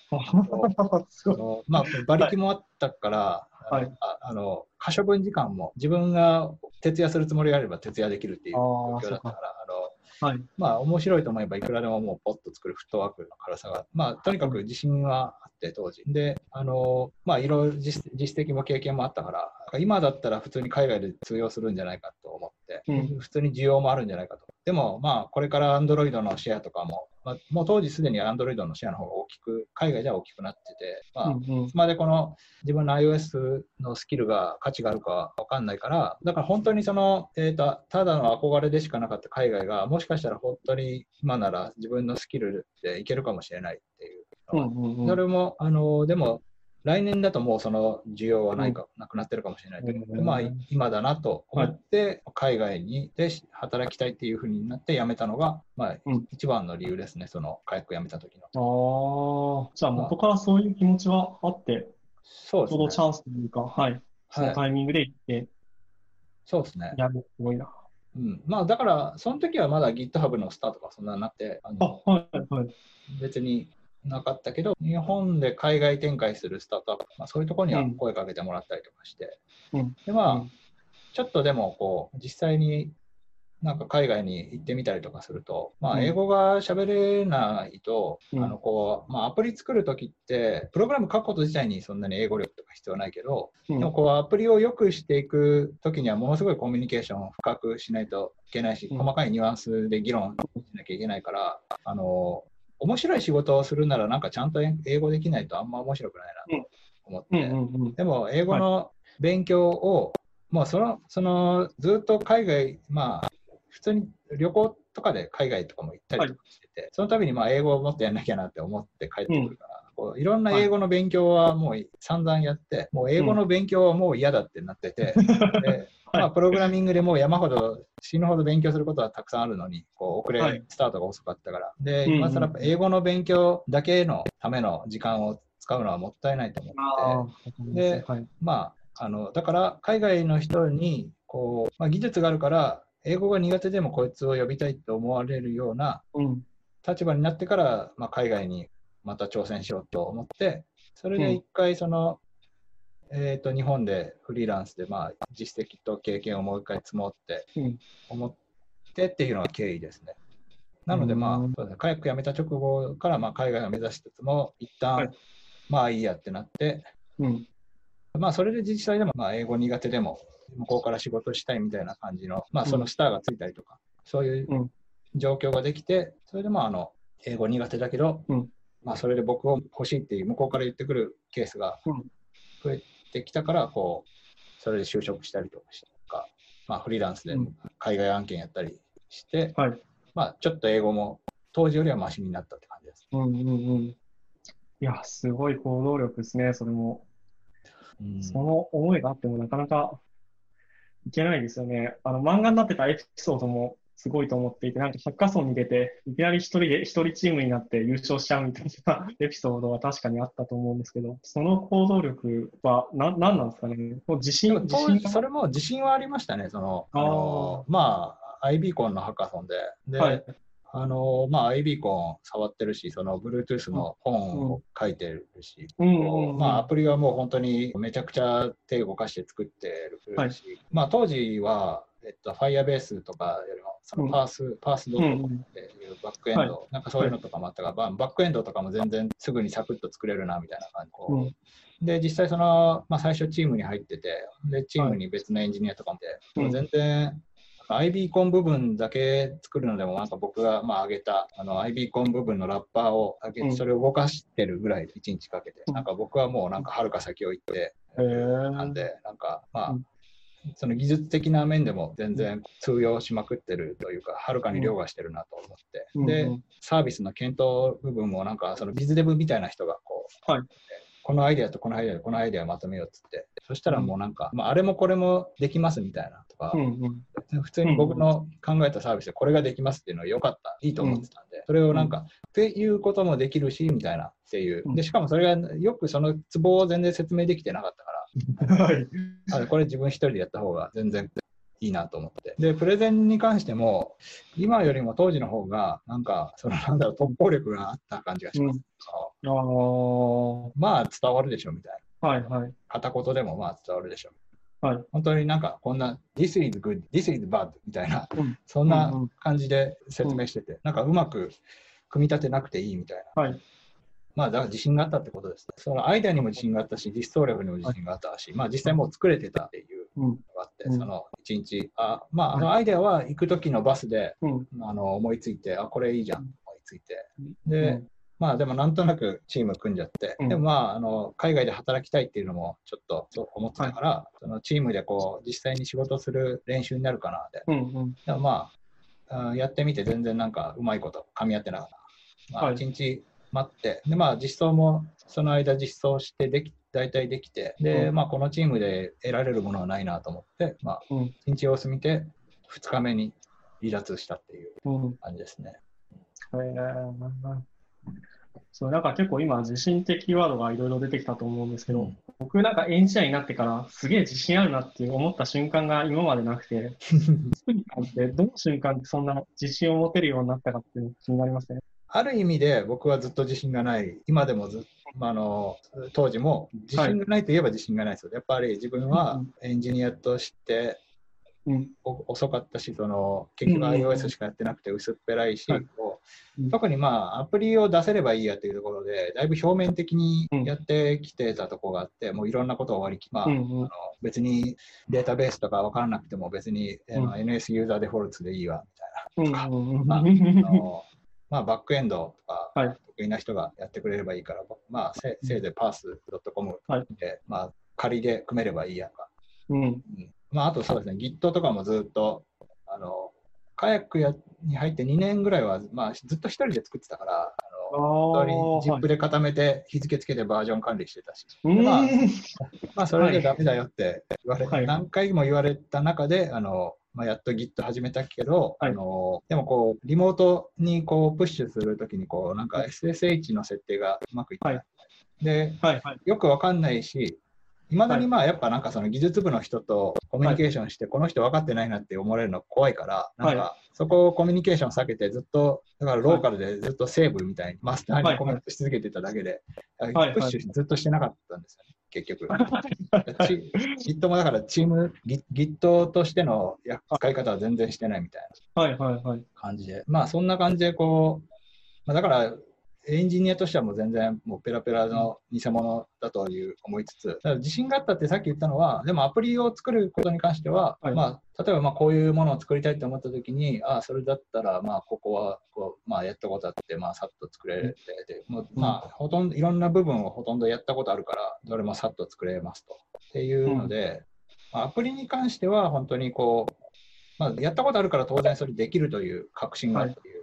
まあ、馬力もあったから、はい。ああの可処分時間も自分が徹夜するつもりがあれば徹夜できるっていう状況だったから、はい。まあ、面白いと思えばいくらでももうポッと作るフットワークの軽さが、まあ、とにかく自信はあっ、当時。で、あの、まあ、いろいろ実実績も経験もあったから、今だったら普通に海外で通用するんじゃないかと思って、うん普通に需要もあるんじゃないかと。でも、まあ、これから Android のシェアとかも、まあ、もう当時すでに Android のシェアの方が大きく、海外では大きくなってて、まあ、うんうんいつまでこの自分の iOS のスキルが価値があるかわかんないから、だから本当にその、えーと、ただの憧れでしかなかった海外が、もしかしたら本当に今なら自分のスキルでいけるかもしれないっていうそれも、あの、でも、来年だともうその需要はないか、なくなってるかもしれないけど、うんまあ今だなと思って、海外にで働きたいっていうふうになって辞めたのが、まあうん一番の理由ですね、そのカヤック辞めた時の。ああ、じゃあ元からそういう気持ちはあって、そうちょうどチですね。ャンスというか、はい。そはいのタイミングで行ってそうですね。やる。すごいな。うん、まあだから、その時はまだ GitHub のスタートがそんなになって、ああ、のはい、はい。別になかったけど、日本で海外展開するスタートアップ、まあ、そういうところにはうん。声かけてもらったりとかして、うん。でまあ、うん。ちょっとでもこう、実際になんか海外に行ってみたりとかすると、まあ、うん。英語が喋れないと、うん。あのこうまあ、アプリ作るときって、プログラム書くこと自体にそんなに英語力とか必要ないけど、うん。でもこうアプリを良くしていくときには、ものすごいコミュニケーションを深くしないといけないし、うん。細かいニュアンスで議論しなきゃいけないから、あの面白い仕事をするなら、なんかちゃんと英語できないとあんま面白くないなと思って、うん。でも英語の勉強を、もうそのそのずっと海外、まあ、普通に旅行とかで海外とかも行ったりとかしてて、その度にまあ英語をもっとやんなきゃなって思って帰ってくるから、こういろんな英語の勉強はもう散々やって、もう英語の勉強はもう嫌だってなってて、でまあ、プログラミングでもう山ほど死ぬほど勉強することはたくさんあるのに、こう遅れはい、スタートが遅かったから、で、今更英語の勉強だけのための時間を使うのはもったいないと思って、ではい。まあ、あのだから海外の人にこう、まあ、技術があるから、英語が苦手でもこいつを呼びたいと思われるようなうん。立場になってから、まあ、海外にまた挑戦しようと思って、それで一回その、えー、と日本でフリーランスで、まあ、実績と経験をもう一回積もうってうん。思ってっていうのが経緯ですね。なので、まあうん、そうですね。カヤック辞めた直後から、まあ、海外を目指しつつも、一旦、はい。まあいいやってなって、うん。まあ、それで実際でも、まあ、英語苦手でも、向こうから仕事したいみたいな感じの、まあ、そのスターがついたりとか、そういううん。状況ができて、それで、まあ、あの、英語苦手だけど、うんまあ、それで僕を欲しいっていう、向こうから言ってくるケースがうん増えてきたから、こう、それで就職したりとか、まあ、フリーランスでうん海外案件やったりして、はい。まあ、ちょっと英語も当時よりはマシになったって感じです。うんうんうん。いや、すごい行動力ですね、それも。うんその思いがあってもなかなかいけないですよね。あの、漫画になってたエピソードもすごいと思っていて、なんかハッカソンに出て、いきなり一人で、一人チームになって優勝しちゃうみたいな エピソードは確かにあったと思うんですけど、その行動力はな、なんなんですかね？もう自信、自信それも自信はありましたね、その、あのまあ、IB コンのハッカソンで、で、はい。あのまあ、IB コン触ってるし、その Bluetooth の本を書いてるし。まあ、アプリはもう本当にめちゃくちゃ手を動かして作ってるし、はいまあ、当時は、えっと、Firebase とかよりも、そのパース、パースドットうん。うんっていうバックエンド、なんかそういうのとかもあったから、まあバックエンドとかも全然すぐにサクッと作れるなみたいな感じ、で、実際その、まあ、最初チームに入ってて、で、チームに別のエンジニアとかもで、うん。全然、IB ン部分だけ作るのでも、なんか僕がまあ上げた、あの IB ン部分のラッパーを上げて、うん。それを動かしてるぐらいで1日かけて、うん。なんか僕はもうなんかはるか先を行って、なんで、なんかまあ、うんその技術的な面でも全然通用しまくってるというか、はるかに凌駕してるなと思って、でうんうん、サービスの検討部分もなんか、そのビズデブみたいな人がこう、はいこのアイデアとこのアイデアとこのアイデアをまとめようっつって、そしたらもうなんか、まあ、あれもこれもできますみたいなとか、うんうん。普通に僕の考えたサービスでこれができますっていうのは良かった、いいと思ってたんで、それをなんか、っていうこともできるし、みたいなっていう。うん。で、しかもそれがよくそのツボを全然説明できてなかったから、はい。あこれ自分一人でやった方が全然いいなと思って。で、プレゼンに関しても、今よりも当時の方が、なんか、そのなんだろう、突破力があった感じがします。そのああ、はまあ、伝わるでしょ、みたいな。いはい。片言でもまあ伝わるでしょ。はい。本当になんか、こんな、this is good, this is bad みたいな、うんそんなうんうん感じで説明してて、なんかうまく組み立てなくていいみたいな。はい。まあ、だから自信があったってことです。そのアイデアにも自信があったし、実装力にも自信があったし、まあ実際もう作れてたっていううん。のがあって、うんその一日、あまあ、あのアイデアは行く時のバスでうん。あの思いついて、あ、これいいじゃん、思いついて。うでん、まあでもなんとなくチーム組んじゃって、うんでもまああの海外で働きたいっていうのもちょっと思ってたから、そのチームでこう実際に仕事する練習になるかなって。うん。うん。でもまあ、あやってみて全然なんかうまいこと噛み合ってなかった。まあはい一日待って、でまあ実装もその間実装してでき、大体できて、で、うんまあこのチームで得られるものはないなと思って、まあうん。一日様子見て2日目に離脱したっていううん。感じですね。えーそう、なんか結構今、自信的キーワードがいろいろ出てきたと思うんですけど、うん僕なんかエンジニアになってから、すげえ自信あるなって思った瞬間が今までなくて、どの瞬間でそんな自信を持てるようになったかっていうのが気になりますね。ある意味で僕はずっと自信がない、今でもずっまあ、あの当時も自信がないといえば自信がないですよ。やっぱり自分はエンジニアとしてうん。お遅かったし、その結局うんうんうん。iOS しかやってなくて薄っぺらいし、うん。う特にまあアプリを出せればいいやというところで、だいぶ表面的にやってきてたところがあって、もういろんなことを割り切まあ、うんうん。あの別にデータベースとか分からなくても別に、あの NS ユーザーデフォルトでいいわみたいな。うんうんうん。まああのまあ、バックエンドとかはい。得意な人がやってくれればいいから、まあ、せせいぜいパース .com はい。で、まあ、仮で組めればいいやんか。うん。うん。まあ、あとそうですね、Git とかもずっと、あの、カヤックやに入って2年ぐらいは、まあ、ずっと一人で作ってたから、ああの、あ本当に ZIP で固めて日付つけてバージョン管理してたし、うん。まあまあ、それでダメだよって言われ、はい。何回も言われた中で、あの、まあ、やっと Git 始めたけど、はい。あのでもこう、リモートにこうプッシュするときに、こう、なんか SSH の設定がうまくいってない。はで、はい。はい。よくわかんないし、いまだにまあやっぱなんかその技術部の人とコミュニケーションして、この人分かってないなって思われるの怖いから、なんはかそこをコミュニケーション避けて、ずっだからローカルでずっとセーブみたいにマスターにコメントし続けてただけで、プッシュずっとしてなかったんですよね、結局。ち Git もだからチーム、Git としてのや使い方は全然してないみたいな。はいはいはい。感じで、まあそんな感じでこう、まあ、だからエンジニアとしてはもう全然もうペラペラの偽物だという思いつつ、だから自信があったってさっき言ったのは、でもアプリを作ることに関しては、はい。まあ例えばまあこういうものを作りたいと思ったときに、ああ、それだったらまあここはこう、まあ、やったことあって、まあさっと作れて、でもうまあほとんどいろんな部分をほとんどやったことあるから、どれもさっと作れますと。っていうので、まあアプリに関しては本当にこう、まあ、やったことあるから当然それできるという確信があるという、い、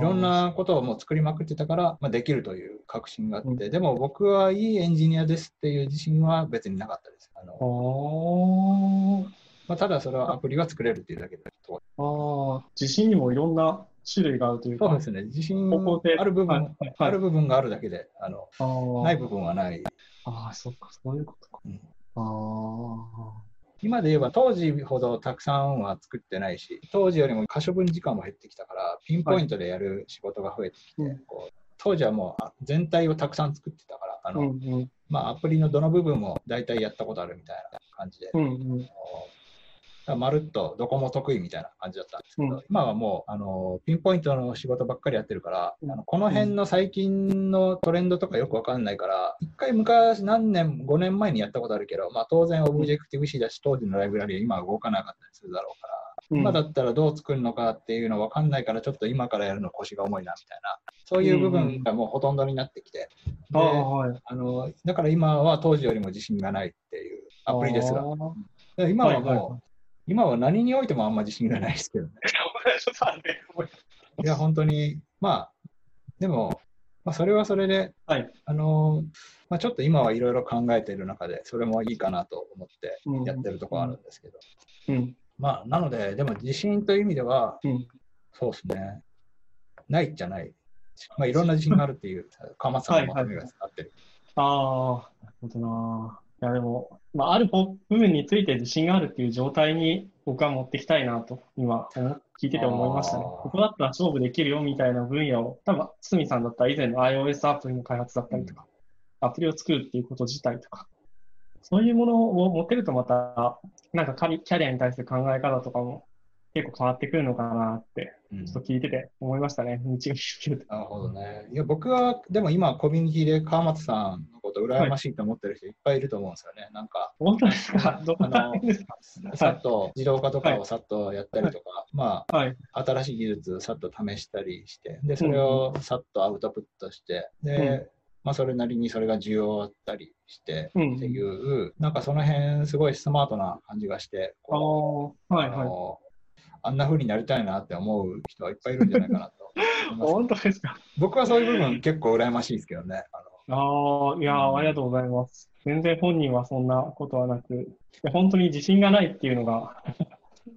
ろんなことをもう作りまくってたから、まあ、できるという確信があって、でも僕はいいエンジニアですっていう自信は別になかったです。あのあまあ、ただそれはアプリは作れるっていうだけで。あ。ああ。自信にもいろんな種類があるというか。そうですね、自信ある部分、はいはいある部分があるだけで、あのああ。ない部分はない。ああ、そっか、そういうことか。うんあ今で言えば当時ほどたくさんは作ってないし、当時よりも可処分時間も減ってきたから、ピンポイントでやる仕事が増えてきて、うんこう当時はもうあ全体をたくさん作ってたから、ああ。のうんうん。まあ、アプリのどの部分も大体やったことあるみたいな感じで、うんうん。まるっとどこも得意みたいな感じだったんですけど、うん。今はもうあのピンポイントの仕事ばっかりやってるから、うん。あのこの辺の最近のトレンドとかよくわかんないから、一回昔、何年、5年前にやったことあるけど、まあ、当然オブジェクティブ C だし、当時のライブラリは今は動かなかったりするだろうから、うん。今だったらどう作るのかっていうのわかんないから、ちょっと今からやるの腰が重いなみたいな、そういう部分がもうほとんどになってきて、はい。あのだから今は当時よりも自信がないっていうアプリですが今はもう、今は何においてもあんま自信がないですけどね。いや、本当に、まあ、でも、まあ、それはそれで、はいあのまあ、ちょっと今はいろいろ考えている中で、それもいいかなと思ってやってるところあるんですけど、うん。まあ、なので、でも自信という意味では、うん。そうですね、ないじゃない。まあ、いろんな自信があるっていう、川松さんのまとめがあってる。ああ、なるほどな。いや、でも、まあ、ある部分について自信があるっていう状態に僕は持っていきたいなと、今、聞いてて思いましたね。ここだったら勝負できるよみたいな分野を、多分、堤さんだったら以前の iOS アプリの開発だったりとか、アプリを作るっていうこと自体とか、そういうものを持ってるとまた、なんかキャリアに対する考え方とかも結構変わってくるのかなって、うんちょっと聞いてて思いましたね。道が聞けると。なるほどね。いや、僕は、でも今、コミュニティで川松さんのこと羨ましいと思ってる人いっぱいいると思うんですよね。なんか、本当ですか？どうなあのさっと自動化とかをさっとやったりとか、まはい。あ、新しい技術さっと試したりして、で、それをさっとアウトプットして、で、うんまあ、それなりにそれが需要あったりして、うんっていう、なんかその辺、すごいスマートな感じがして、あうはいはい。あんな風になりたいなって思う人はいっぱいいるんじゃないかなと。本当ですか？僕はそういう部分結構羨ましいですけどね。あのああ、いやー、ありがとうございます。全然本人はそんなことはなく、本当に自信がないっていうのが、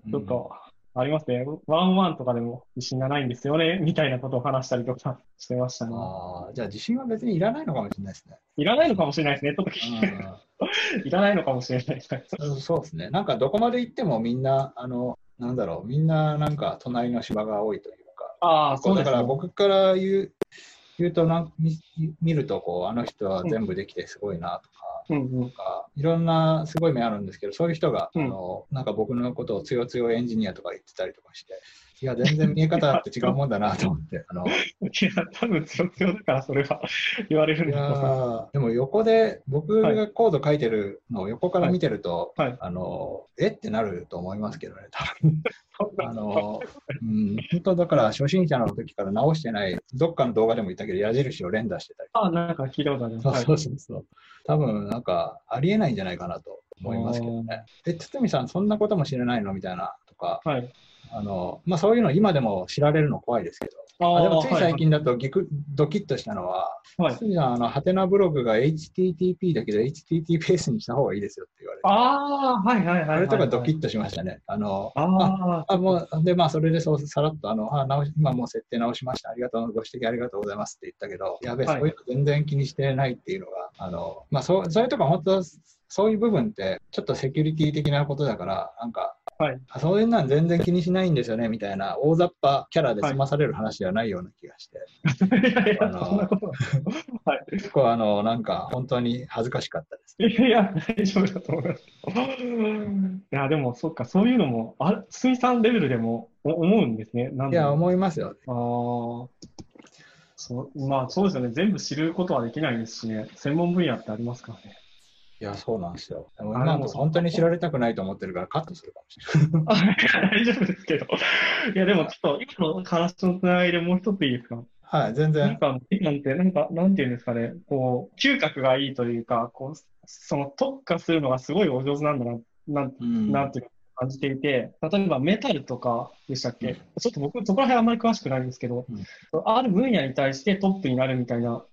ちょっとありますね。ワンワンとかでも自信がないんですよね、みたいなことを話したりとか してましたね。あーじゃあ自信は別にいらないのかもしれないですね。いらないのかもしれないですね、ちょっと聞い らないのかもしれないですね。うんそうですね。なんかどこまで行ってもみんな、あの、なんだろう、みんななんか隣の芝が多いというか、ああ、そうですねだから。僕から言う言うとなん見見るとこう、あの人は全部できてすごいなとか、うんうん。とかいろんなすごい面あるんですけど、そういう人が、うんあのなんか僕のことをつよつよエンジニアとか言ってたりとかして、いや、全然見え方って違うもんだなと思って。あのいや、多分強強だからそれは言われるんだでも横で僕がコード書いてるのを横から見てると、はいはいあのえってなると思いますけどね、多分 あの、うん、本当だから初心者の時から直してない、どっかの動画でも言ったけど、矢印を連打してたり。ああ、なんか聞いたことあります。そうはいそうそうそう。多分なんかありえないんじゃないかなと思いますけどね。え、堤さん、そんなことも知らないの？みたいなとか、はい。あのまあ、そういうの今でも知られるの怖いですけど、ああでもついはい最近だとギクドキッとしたのは、はい。堤さん、あの、ハテナブログが HTTP だけど HTTPS にした方がいいですよって言われて、ああ、はいはいはいはい。あれとかドキッとしましたね。あの、ああ、あ、もう、で、まあ、それでそう、さらっと、あの、あ直し今もう設定直しました。ありがとう、ご指摘ありがとうございますって言ったけど、やべえ、はいそういうの全然気にしてないっていうのが、あの、まあ、そう、そういうとこ本当、そういう部分って、ちょっとセキュリティ的なことだから、なんか、はいあそういうのは全然気にしないんですよね、みたいな、大雑把キャラで済まされる話ではないような気がして、いそんなことは。はい。結構、あの、なんか、本当に恥ずかしかったです。いやいや、大丈夫だと思います。いや、でも、そっか、そういうのも、あ、水産レベルでもお思うんですね。いや、思いますよ。あー、そう、まあ、そうですよね。全部知ることはできないですしね。専門分野ってありますからね。いや、そうなんですよ。でもあ今でもそう本当に知られたくないと思ってるからカットするかもしれない。あ大丈夫ですけど。いや、でも、ちょっと、今の話のつながりでもう一ついいですか？はい、全然。なんか、なんて、なんか、なんていうんですかね、こう、嗅覚がいいというか、こう、その特化するのがすごいお上手なんだな、なんうんなんていうか感じていて、例えばメタルとかでしたっけ、うんちょっと僕、そこら辺あんまり詳しくないんですけど、ある分野に対してトップになるみたいな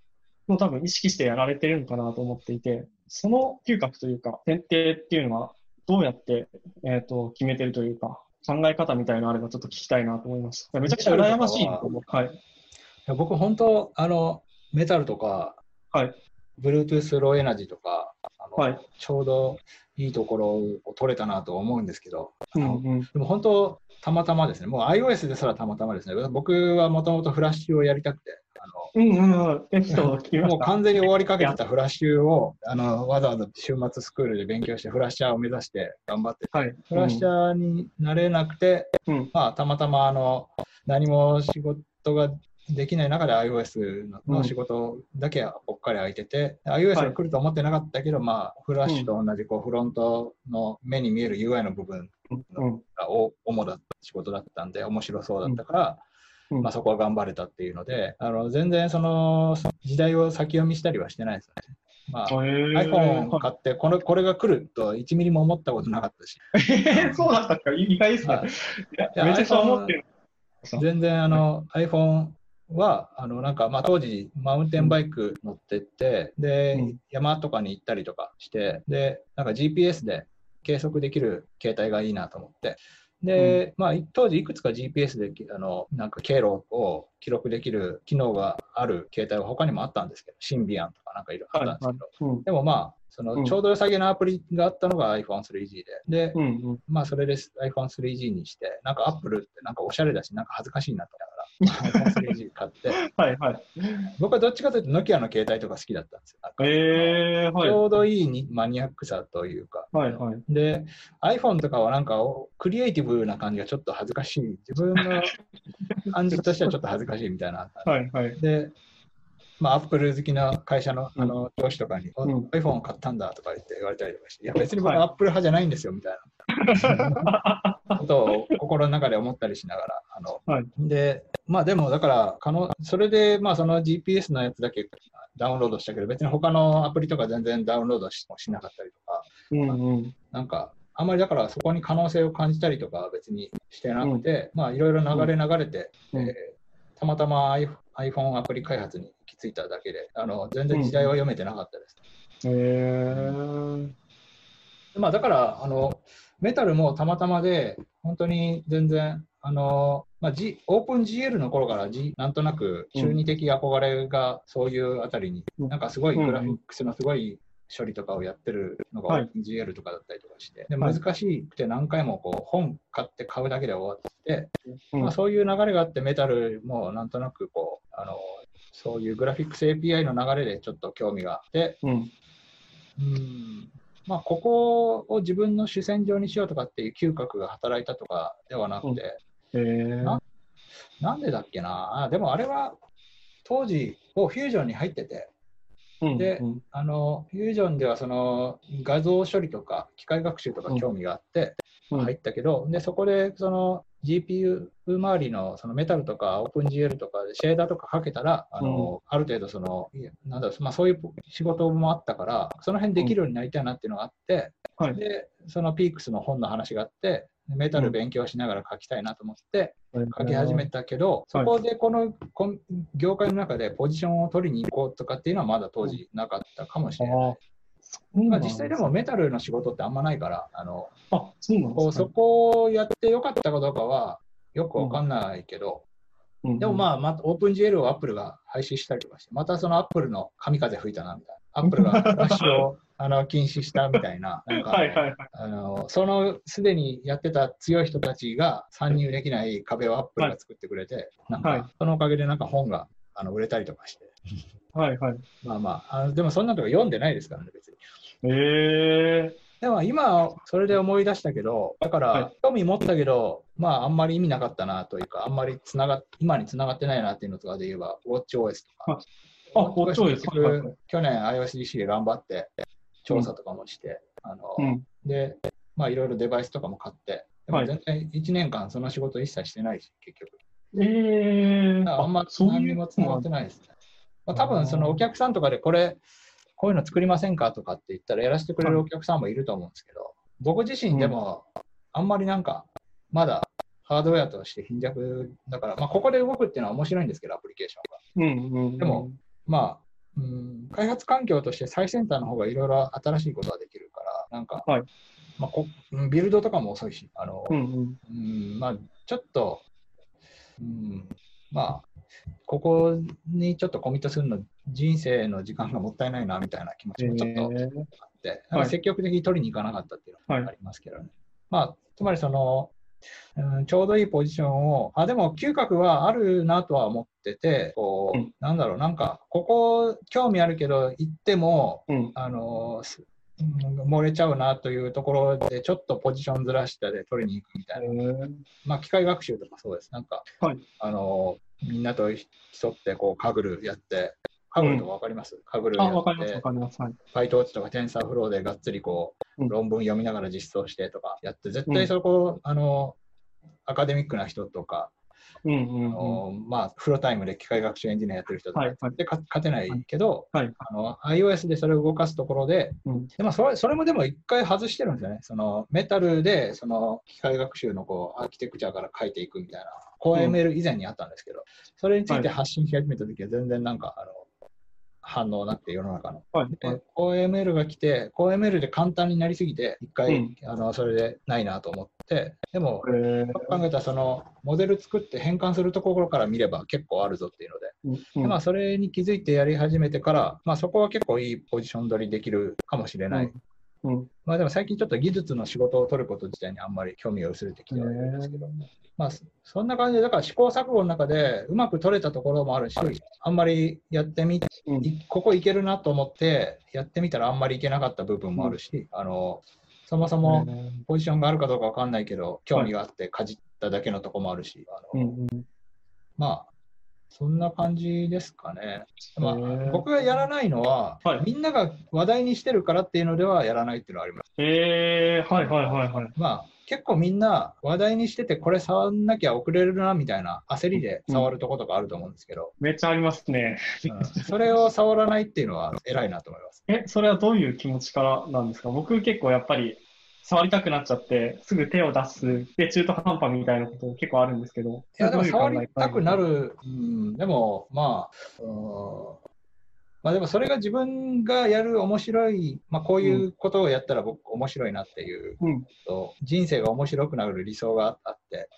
のを多分意識してやられてるのかなと思っていて、その嗅覚というか、選定っていうのはどうやって、えー、と決めてるというか、考え方みたいなのあればちょっと聞きたいなと思いました。めちゃくちゃ羨ましいなと思って。はい。いや僕、本当、あの、メタルとか、はい。Bluetooth ローエナジーとか、あのはいちょうどいいところを取れたなと思うんですけど、うんうん。でも本当、たまたまですね、もう iOS ですらたまたまですね、僕はもともとフラッシュをやりたくて、あうん。もう完全に終わりかけてたフラッシュを、あの、わざわざ週末スクールで勉強して、フラッシャーを目指して頑張って、はい。フラッシャーになれなくて、うん。まあ、たまたま、あの、何も仕事ができない中で iOS の仕事だけはぽっかり空いてて、iOS が来ると思ってなかったけど、まあ、フラッシュと同じこうフロントの目に見える UI の部分うん。がお主だった仕事だったんで、面白そうだったから、うんまあ、そこは頑張れたっていうので、あの全然その時代を先読みしたりはしてないですね。まあ、iPhone 買ってこれ、これが来ると1ミリも思ったことなかったし、え ーそうだったんですか意外ですね。めちゃくちゃ思ってる。全然あの iPhone はあのなんか、まあ、当時マウンテンバイク乗ってって、で、うん山とかに行ったりとかして、で、なんか GPS で計測できる携帯がいいなと思って、で、まあ、い当時いくつか GPS できあのなんか経路を記録できる機能がある携帯は他にもあったんですけど、シンビアンとかなんかいろいろあったんですけど、うん。でもまあ、そうんのちょうど良さげなアプリがあったのが iPhone3G で、で、うん。うん。まあそれで iPhone3G にして、なんか Apple ってなんかおしゃれだし、なんか恥ずかしいなと思いながら iPhone3G 買って、はいはい。僕はどっちかというと Nokia の携帯とか好きだったんですよ。えー、はい。ちょうどいいにマニアックさというか。はいはい。で、iPhone とかはなんかおクリエイティブな感じがちょっと恥ずかしい。自分の感じとしてはちょっと恥ずかしいみたいな。はいはい。で、まあ、アップル好きな会社のあの上司とかに、うん。iPhone を買ったんだとか言って言われたりとかして、い。や、別に僕はい。アップル派じゃないんですよみたいな。ことを心の中で思ったりしながら、あのはい。で、まあでもだから可能、それでまあその GPS のやつだけダウンロードしたけど、別に他のアプリとか全然ダウンロードししなかったりとか、うんうん。なんか、あんまりだからそこに可能性を感じたりとかは別にしてなくて、まあいろいろ流れ流れて、うん。えーたまたま iPhone アプリ開発に行き着いただけで、あの全然時代は読めてなかったです。えー、まあだから、あの、メタルもたまたまで、本当に全然、あの、まあ、G、オープン GL の頃から、G、なんとなく中二的憧れがそういうあたりに、うん。なんかすごいグラフィックスのすごい処理とかをやってるのがはい。OpenGL とかだったりとかして、ではい。難しくて何回もこう本買って買うだけで終わって、うん。まあ、そういう流れがあってメタルもなんとなくこうあのそういうグラフィックス API の流れでちょっと興味があって、うん。うん。まあ、ここを自分の主戦場にしようとかっていう嗅覚が働いたとかではなくて、えー。な、なんでだっけな。あでもあれは当時をフュージョンに入ってて。うんでうん。あのフュージョンではその画像処理とか機械学習とか興味があってうん。入ったけど、でそこでその GPU 周りのそのメタルとか OpenGL とかでシェーダーとかかけたらあの、ある程度そのなんだろう、まあ、そういう仕事もあったからその辺できるようになりたいなっていうのがあって、はい。でそのピークスの本の話があってメタル勉強しながら書きたいなと思って書き始めたけど、そこでこの業界の中でポジションを取りに行こうとかっていうのはまだ当時なかったかもしれない。まあ、実際でもメタルの仕事ってあんまないから、あのあ、そうなんこうそですか。こをやってよかったかどうかはよくわかんないけど、うんでもまあ、またオープン GL をアップルが廃止したりとかして、またそのアップルの神風吹いたなみたいな、アップルがフラッシュをあの禁止したみたいな、なんかはいはいはい。あのそのすでにやってた強い人たちが参入できない壁をアップルが作ってくれて、なんはいかそのおかげでなんか本があの売れたりとかして、はいはい。まあまああの、でもそんなとこ読んでないですからね、別に。えでも今、それで思い出したけど、だかはら興味持ったけど、まああんまり意味なかったなというか、あんまりつなが今につながってないなっていうのとかで言えば、WatchOS とか。あ WatchOS 結局はいはいはい去年 iOSDC で頑張って調査とかもして、あのー、うん。で、まあいろいろデバイスとかも買って、でもはい全然1年間その仕事一切してないし、結局。えー、だからあんまそういう何にもつながってないですね。まあ、多分そのお客さんとかでこれ、こういうの作りませんかとかって言ったらやらせてくれるお客さんもいると思うんですけど、僕自身でもあんまりなんか、まだハードウェアとして貧弱だから、まあ、ここで動くっていうのは面白いんですけど、アプリケーションが。うんうん。でも、まあ、うん、開発環境として最先端の方がいろいろ新しいことができるから、なんか、はいまあ、こうんビルドとかも遅いし、あの、うんうん。うん、まあ、ちょっと、うん、まあ、ここにちょっとコミットするの、人生の時間がもったいないなみたいな気持ちもちょっとあえーって、なんか積極的に取りに行かなかったっていうのはいがありますけどね。まあ、つまりその、うん、ちょうどいいポジションを、あ、でも嗅覚はあるなとは思ってて、こう、うんなんだろう、なんか、ここ興味あるけど、行っても、うん。あの漏れちゃうなというところで、ちょっとポジションずらしてで取りに行くみたいな。まあ、機械学習とかそうです。なんか、はいあのみんなと競って、こう、カグルやって、カグルとかわかります、カグルあ、やっわかります、てわ、かります。はい。PyTorch とか TensorFlow でがっつりこう、うん論文読みながら実装してとかやって、絶対そこ、あの、アカデミックな人とか、まあ、フルタイムで機械学習エンジニアやってる人でか勝てないけど、はい。あの iOS でそれを動かすところで、うん。でもそれそれもでも一回外してるんですよね。そのメタルでその機械学習のこうアーキテクチャから書いていくみたいな、コー ML 以前にあったんですけど、それについて発信し始めたときは全然なんか、あの反応なくて世の中の。はい。で OML が来て、OML で簡単になりすぎて、一回、うんあのそれでないなと思って、でも、えー考えたらそのモデル作って変換するところから見れば結構あるぞっていうので、うんでまあ、それに気づいてやり始めてから、まあ、そこは結構いいポジション取りできるかもしれない。うん。まあ、でも最近ちょっと技術の仕事を取ること自体にあんまり興味が薄れてきてはいるんですけど、まあ、そそんな感じで、だから試行錯誤の中でうまく取れたところもあるし、あんまりやってみうん。いここいけるなと思ってやってみたらあんまりいけなかった部分もあるし、あのそもそもポジションがあるかどうかわかんないけど、興味があってかじっただけのとこもあるし、あのうんうん。まあ、そんな感じですかね。まあ僕がやらないのは、はいみんなが話題にしてるからっていうのではやらないっていうのはあります。えー、はいはいはいはい。まあ、結構みんな話題にしてて、これ触んなきゃ遅れるなみたいな焦りで触るとことかあると思うんですけど、めっちゃありますね。うんそれを触らないっていうのは偉いなと思います。え、それはどういう気持ちからなんですか？僕結構やっぱり触りたくなっちゃって、すぐ手を出す、で、中途半端みたいなこと結構あるんですけど。いや、でも触りたくなる、うん、でも、まあ、うん。まあでもそれが自分がやる面白い、まあこういうことをやったら僕面白いなっていう、うん。と人生が面白くなる理想があって、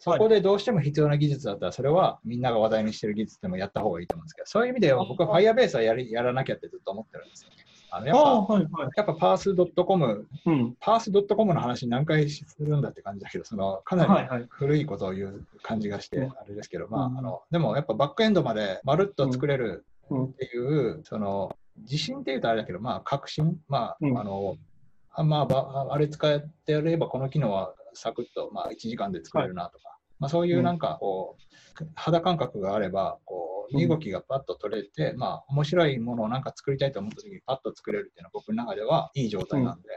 そこでどうしても必要な技術だったら、それはみんなが話題にしてる技術でもやった方がいいと思うんですけど、そういう意味では僕は Firebase はやりやらなきゃってずっと思ってるんですよ。あのやっああ、ぱ、はいはい。やっぱ pass.com、うん。pass.com の話何回するんだって感じだけど、そのかなりはいはい。古いことを言う感じがして、うん。あれですけど、まあ、うん。あの、でもやっぱバックエンドまでまるっと作れるうん。っていう、その、自信っていうとあれだけど、まあ、確信、まあ、うん。あの、あまあば、あれ使ってやれば、この機能はサクッと、まあ、1時間で作れるなとか、まあ、そういうなんか、こう、肌感覚があれば、こう、うん身動きがパッと取れて、まあ、面白いものをなんか作りたいと思った時にパッと作れるっていうのは僕の中ではいい状態なんで、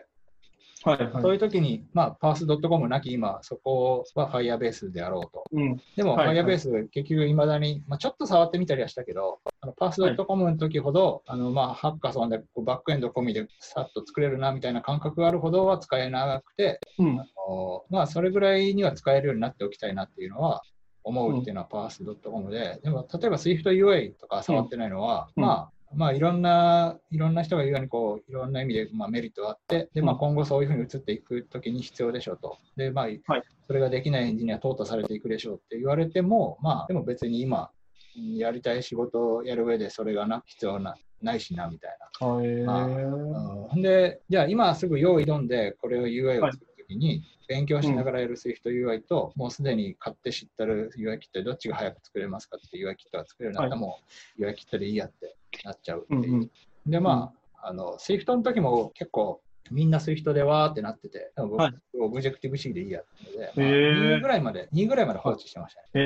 はいはい。そういう時に、まあ、pass.com なき今、そこは Firebase であろうと。うん。でも、はいはい Firebase、結局、いまだに、まあ、ちょっと触ってみたりはしたけど、あの pass.com の時ほど、あのまあ、ハッカソンでこうバックエンド込みでさっと作れるなみたいな感覚があるほどは使えなくて、うん。あのまあ、それぐらいには使えるようになっておきたいなっていうのは思うっていうのは pass.com で、でも、例えば SwiftUI とか触ってないのは、うんまあ、まあ、いろんな、いろんな人が言うように、こう、いろんな意味で、まあ、メリットがあって、で、まあ、うん今後そういうふうに移っていくときに必要でしょうと。で、まあ、はいそれができないエンジニア淘汰されていくでしょうって言われても、まあ、でも別に今、うんやりたい仕事をやる上でそれがな必要なないしな、みたいはい。まあな。うん、で、じゃあ今すぐ用意どんで、これを UI を作るときに、勉強しながらやる SwiftUI と、もうすでに買って知ってる UI キットでどっちが早く作れますかって UI キットが作れるんだったら、はいもう UI キットでいいやってなっちゃうってうんいう。うん。で、まあ、あの、Swift の時も結構、みんな Swift でわーってなってて、でも僕、はいオブジェクティブ C でいいやってので、まあ、へー2ぐらいまで、2ぐらいまで放置してましたね。え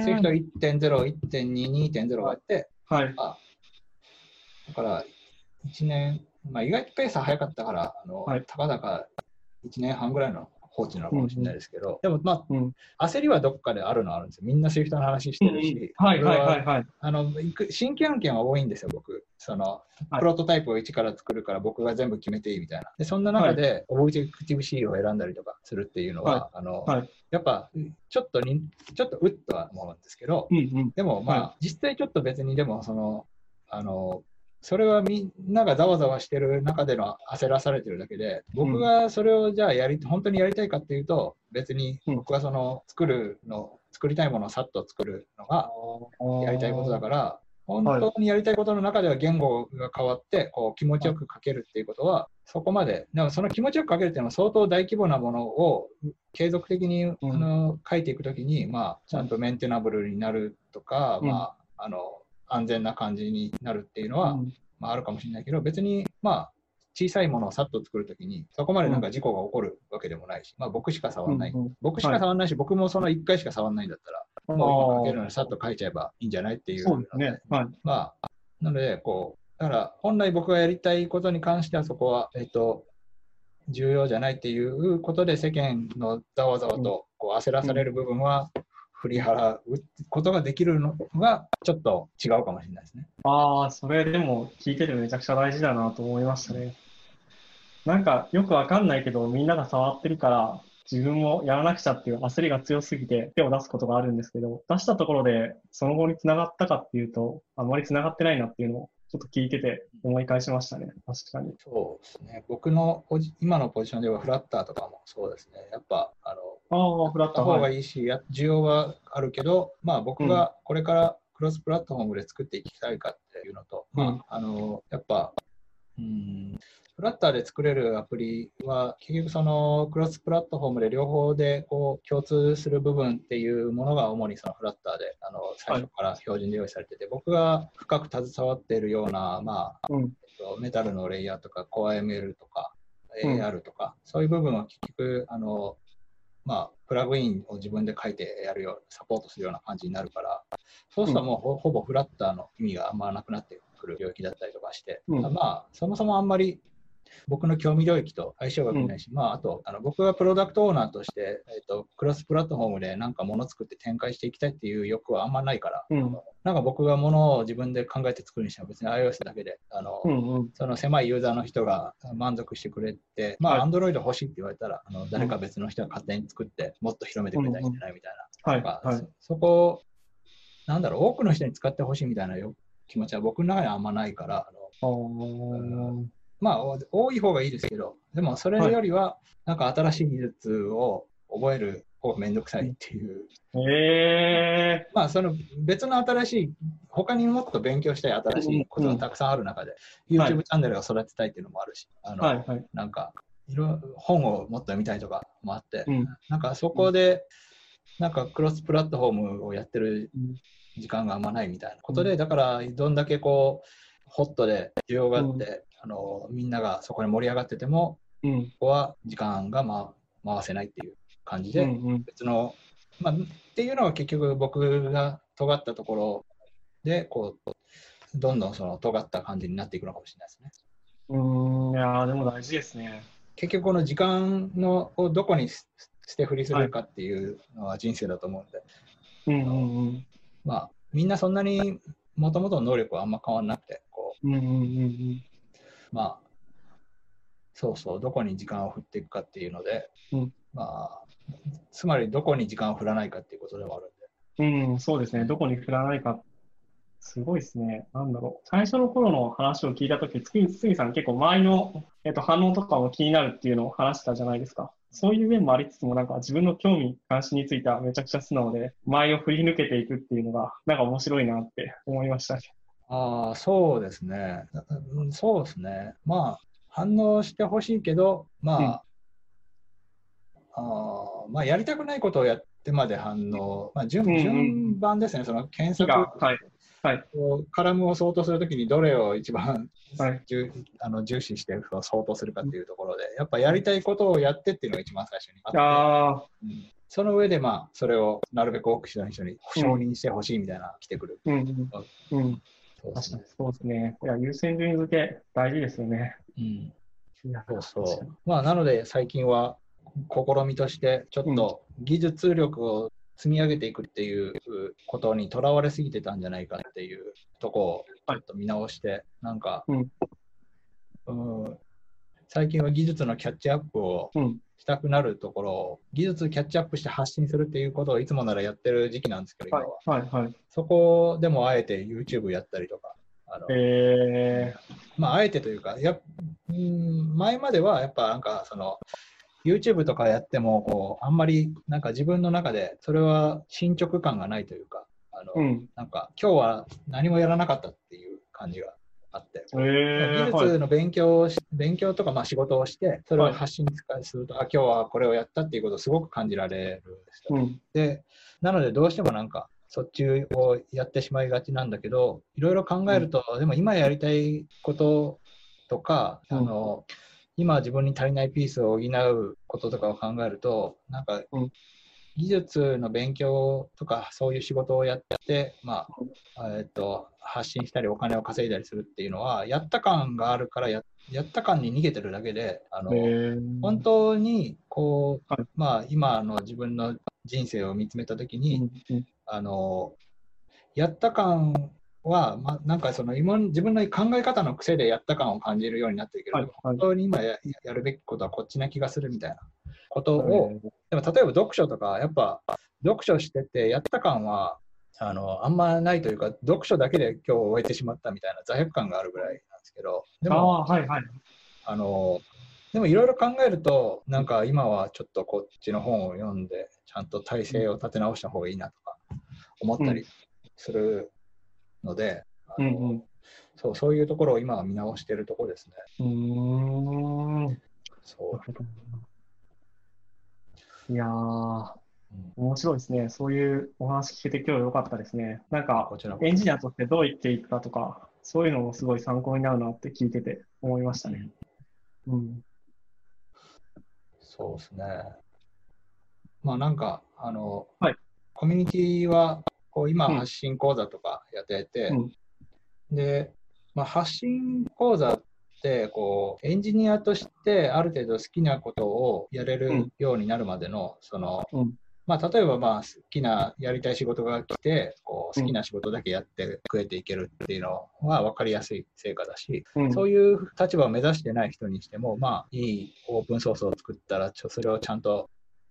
ー。Swift 1.0、1.2、2.0があって、はい。あだから、1年、まあ、意外とペースは早かったから、あのはいたかだか1年半ぐらいの放置なのかもしれないですけど、でも、まうん。あ、焦りはどっかであるのはあるんですよ。みんな Swift の話してるし、はいはいはいはい。あの新規案件は多いんですよ、僕。そのはいプロトタイプを一から作るから僕が全部決めていいみたいな。で、そんな中で、オブジェクティブ C を選んだりとかするっていうのは、はあのはいやっぱちょっとに、ちょっとうっとは思うんですけど、うんうん。でもまあ、は実際ちょっと別にでも、その、あの、それはみんながざわざわしてる中での焦らされてるだけで、僕がそれをじゃあやり、本当にやりたいかっていうと、別にうん。僕はその作るの、作りたいものをさっと作るのがやりたいことだから、本当にやりたいことの中では言語が変わってこう気持ちよく書けるっていうことは、そこまで、でもその気持ちよく書けるっていうのは相当大規模なものを継続的に、あの書いていくときに、まあ、ちゃんとメンテナブルになるとか、まあ、あの安全な感じになるっていうのは、まあ、あるかもしれないけど、別に、まあ、小さいものをさっと作るときに、そこまでなんか事故が起こるわけでもないし、まあ僕しか触らない。僕しか触らないし、僕もその1回しか触らないんだったら、もう今書けるのにさっと書いちゃえばいいんじゃないっていう。ね。はい。まあ、なので、こう、だから本来僕がやりたいことに関してはそこは、えっと、重要じゃないっていうことで世間のざわざわとこう焦らされる部分は振り払うことができるのがちょっと違うかもしれないですね。ああ、それでも聞いててめちゃくちゃ大事だなと思いましたね。なんかよくわかんないけど、みんなが触ってるから、自分もやらなくちゃっていう焦りが強すぎて手を出すことがあるんですけど、出したところでその後に繋がったかっていうと、あまり繋がってないなっていうのをちょっと聞いてて思い返しましたね。確かに。そうですね。僕の今のポジションではフラッターとかもそうですね。やっぱ、あの、あフラッター方がいいし、はい、需要はあるけど、まあ僕がこれからクロスプラットフォームで作っていきたいかっていうのと、うん、まあ、あの、やっぱ、うん、フラッターで作れるアプリは、結局そのクロスプラットフォームで両方でこう共通する部分っていうものが主にそのフラッターであの最初から標準で用意されてて、はい、僕が深く携わっているような、まあ、うん、メタルのレイヤーとか CoreML とか AR とか、うん、そういう部分は結局あの、まあ、プラグインを自分で書いてやるようサポートするような感じになるからそうするともうほ,、ほぼフラッターの意味があんまなくなってくる領域だったりとかして、うん、まあそもそもあんまり僕の興味領域と相性が良くないし、うん、まあ、あとあの僕がプロダクトオーナーとして、えーと、クロスプラットフォームでなんかもの作って展開していきたいっていう欲はあんまないから、うん、なんか僕がものを自分で考えて作るにしても別に iOS だけであの、うんうん、その狭いユーザーの人が満足してくれて、まあ、Android 欲しいって言われたらあの誰か別の人が勝手に作ってもっと広めてくれたりしてないみたいな、うんはいはい、そこなんだろう多くの人に使ってほしいみたいな気持ちは僕の中にはあんまないから。あのまあ、多い方がいいですけど、でもそれよりは、なんか新しい技術を覚える方がめんどくさいっていう。へ、えー、まあ、その別の新しい、他にもっと勉強したい新しいことがたくさんある中で、うん、YouTube チャンネルを育てたいっていうのもあるし、あの、はいはい、なんか、いろ本をもっと読みたいとかもあって、うん、なんかそこで、なんかクロスプラットフォームをやってる時間があんまないみたいなことで、だからどんだけこう、ホットで需要があって、あのみんながそこに盛り上がってても、うん、ここは時間が、ま、回せないっていう感じで、うんうん、別の、まあ、っていうのは結局僕が尖ったところでこうどんどんその尖った感じになっていくのかもしれないですね。うん。いやでも大事ですね。結局この時間のをどこに捨て振りするかっていうのは人生だと思うんで、うんうんうん、まあみんなそんなにもともとの能力はあんま変わらなくてこう、うんうんうんうんまあ、そうそう、どこに時間を振っていくかっていうので、うん、まあ、つまりどこに時間を振らないかっていうことでもあるんで。うん、そうですね。どこに振らないか。すごいですね。なんだろう。最初の頃の話を聞いたとき、杉さん結構周りの、えっと、反応とかも気になるっていうのを話したじゃないですか。そういう面もありつつも、なんか自分の興味、関心についてはめちゃくちゃ素直で、周りを振り抜けていくっていうのが、なんか面白いなって思いましたね。ああ、そうですね。そうですね。まあ、反応してほしいけど、まあ、うん、あまあ、やりたくないことをやってまで反応、まあ順、順番ですね、その検索、はいはい、カラムを相当するときにどれを一番、はい、あの重視して相当するかっていうところで、やっぱやりたいことをやってっていうのが一番最初にあって、あうん、その上で、まあ、それをなるべく多くの人に承認してほしいみたいな、来てくる。うん、うんそうですね。そうですね。いや、優先順位付け大事ですよね。うん。そうそう。まあ、なので最近は試みとして、ちょっと技術力を積み上げていくっていうことにとらわれすぎてたんじゃないかっていうとこをちょっと見直して、はい、なんか、うん、うん最近は技術のキャッチアップをしたくなるところを、技術キャッチアップして発信するっていうことをいつもならやってる時期なんですけど、今は。はいはいはい、そこでもあえて YouTube やったりとか。あのえー、まあ、あえてというか、やん前まではやっぱなんかその、YouTube とかやってもこう、あんまりなんか自分の中でそれは進捗感がないというか、ああの、うん。なんか今日は何もやらなかったっていう感じがあって、えー、技術の勉強をし、勉強とかまあ仕事をして、それを発信すると、あ、今日はこれをやったっていうことをすごく感じられるんですよ。うん。で、なのでどうしてもなんか、そっちをやってしまいがちなんだけど、いろいろ考えると、でも今やりたいこととか、うんあの、今自分に足りないピースを補うこととかを考えると、なんかうん、技術の勉強とかそういう仕事をやって、まあ、えっと、発信したりお金を稼いだりするっていうのは、やった感があるからや、やった感に逃げてるだけで、あの、えー、本当にこう、はい。まあ今の自分の人生を見つめたときに、あのやった感は、まあ、なんかその今自分の考え方の癖でやった感を感じるようになってるけど、はいはい。本当に今ややるべきことはこっちな気がするみたいなことを、でも例えば読書とか、やっぱ読書しててやった感はあのあんまないというか、読書だけで今日終えてしまったみたいな罪悪感があるぐらいなんですけど、であも、あ、はいはい。あのでもいろいろ考えると、なんか今はちょっとこっちの本を読んで、ちゃんと体制を立て直した方がいいなとか思ったりするので、うんうん。そうそういうところを今は見直しているところですね。うーん。なそるほどいや面白いですね。そういうお話聞けて今日良かったですね。なんかエンジニアとしてどう生きていくかとか、そういうのもすごい参考になるなって聞いてて思いましたね。うん。そうですね。まあなんか、あの、はいコミュニティはこう今うん。発信講座とかやってて、うん。で、まあ、発信講座ってこうエンジニアとしてある程度好きなことをやれうるん。ようになるまでの、その、うん。まあ、例えばまあ好きなやりたい仕事が来てこううん。好きな仕事だけやって食えていけるっていうのは分かりやすい成果だし、うん。そういう立場を目指してない人にしても、まあ、いいオープンソースを作ったら、それをちゃんと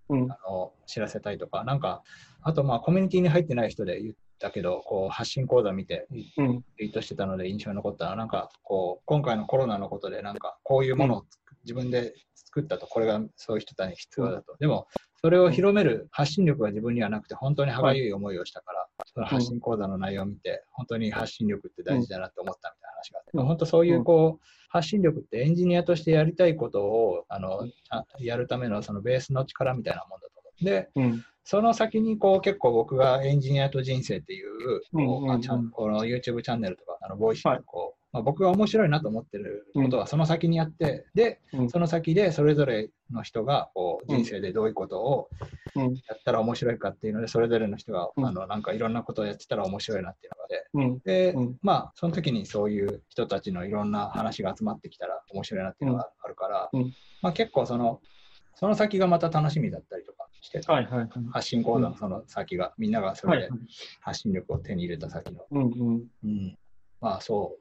うん。あの知らせたいとか、なんか、あと、まあ、コミュニティに入ってない人で言ったけど、こう発信講座見て、リうん。ツイートしてたので印象に残ったのは、なんか、こう、今回のコロナのことで、なんか、こういうものを作自分で作ったと、これがそういう人たちに必要だと。でも、それを広める発信力が自分にはなくて、本当に歯がゆい思いをしたから、その発信講座の内容を見て、本当に発信力って大事だなって思ったみたいな話があって、でも本当そういう、こう、発信力ってエンジニアとしてやりたいことをあのやるためのそのベースの力みたいなもんだと思う。で、うん。その先にこう結構僕がエンジニアと人生っていうこうの YouTube チャンネルとかあのボイスはい。とこう、まあ、僕が面白いなと思ってることはその先にあって、でうんその先でそれぞれの人がこう人生でどういうことをうん。やったら面白いかっていうのでそれぞれの人が、うんあのなんかいろんなことをやってたら面白いなっていうのがでうん。で、うんまあその時にそういう人たちのいろんな話が集まってきたら面白いなっていうのがあるから、うんまあ、結構そのその先がまた楽しみだったりとかして、はいはいはい。発信講座のその先が、みんながそはいれで。発信力を手に入れた先の。うんうん。うん、まあそう。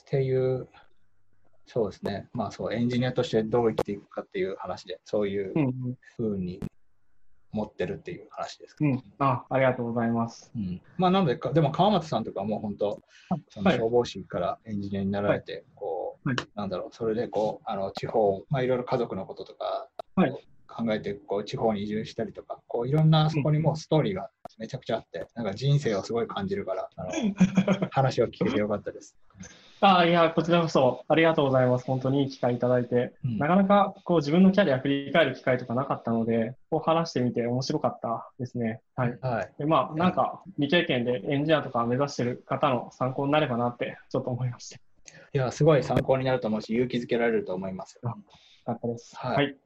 っていう、そうですね。まあそう、エンジニアとしてどう生きていくかっていう話で、そういううんふうに持ってるっていう話です。うん。うん。あ、ありがとうございます。うん、まあなのでか、でも川松さんとかも本当、そのはい消防士からエンジニアになられて、こう、はいなんだろう、それでこう、あの地方、まあいろいろ家族のこととか、はい考えて、こう、地方に移住したりとか、こう、いろんなそこにもうストーリーがめちゃくちゃあって、なんか人生をすごい感じるから、あの 話を聞けてよかったです。あ、いや、こちらこそありがとうございます。本当にいい機会いただいて。うんなかなかこう自分のキャリア振り返る機会とかなかったので、こう話してみて面白かったですね。はい。はい。でまあ、なんか未経験でエンジニアとか目指してる方の参考になればなってちょっと思いました。よいや、すごい参考になると思うし、勇気づけられると思いますよ。かったです。はいはい。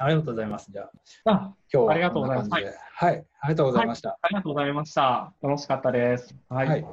ありがとうございます。じゃあ、あ、今日はありがとうございますこんな感じではい。ありがとうございました。ありがとうございました。楽しかったです。はいはい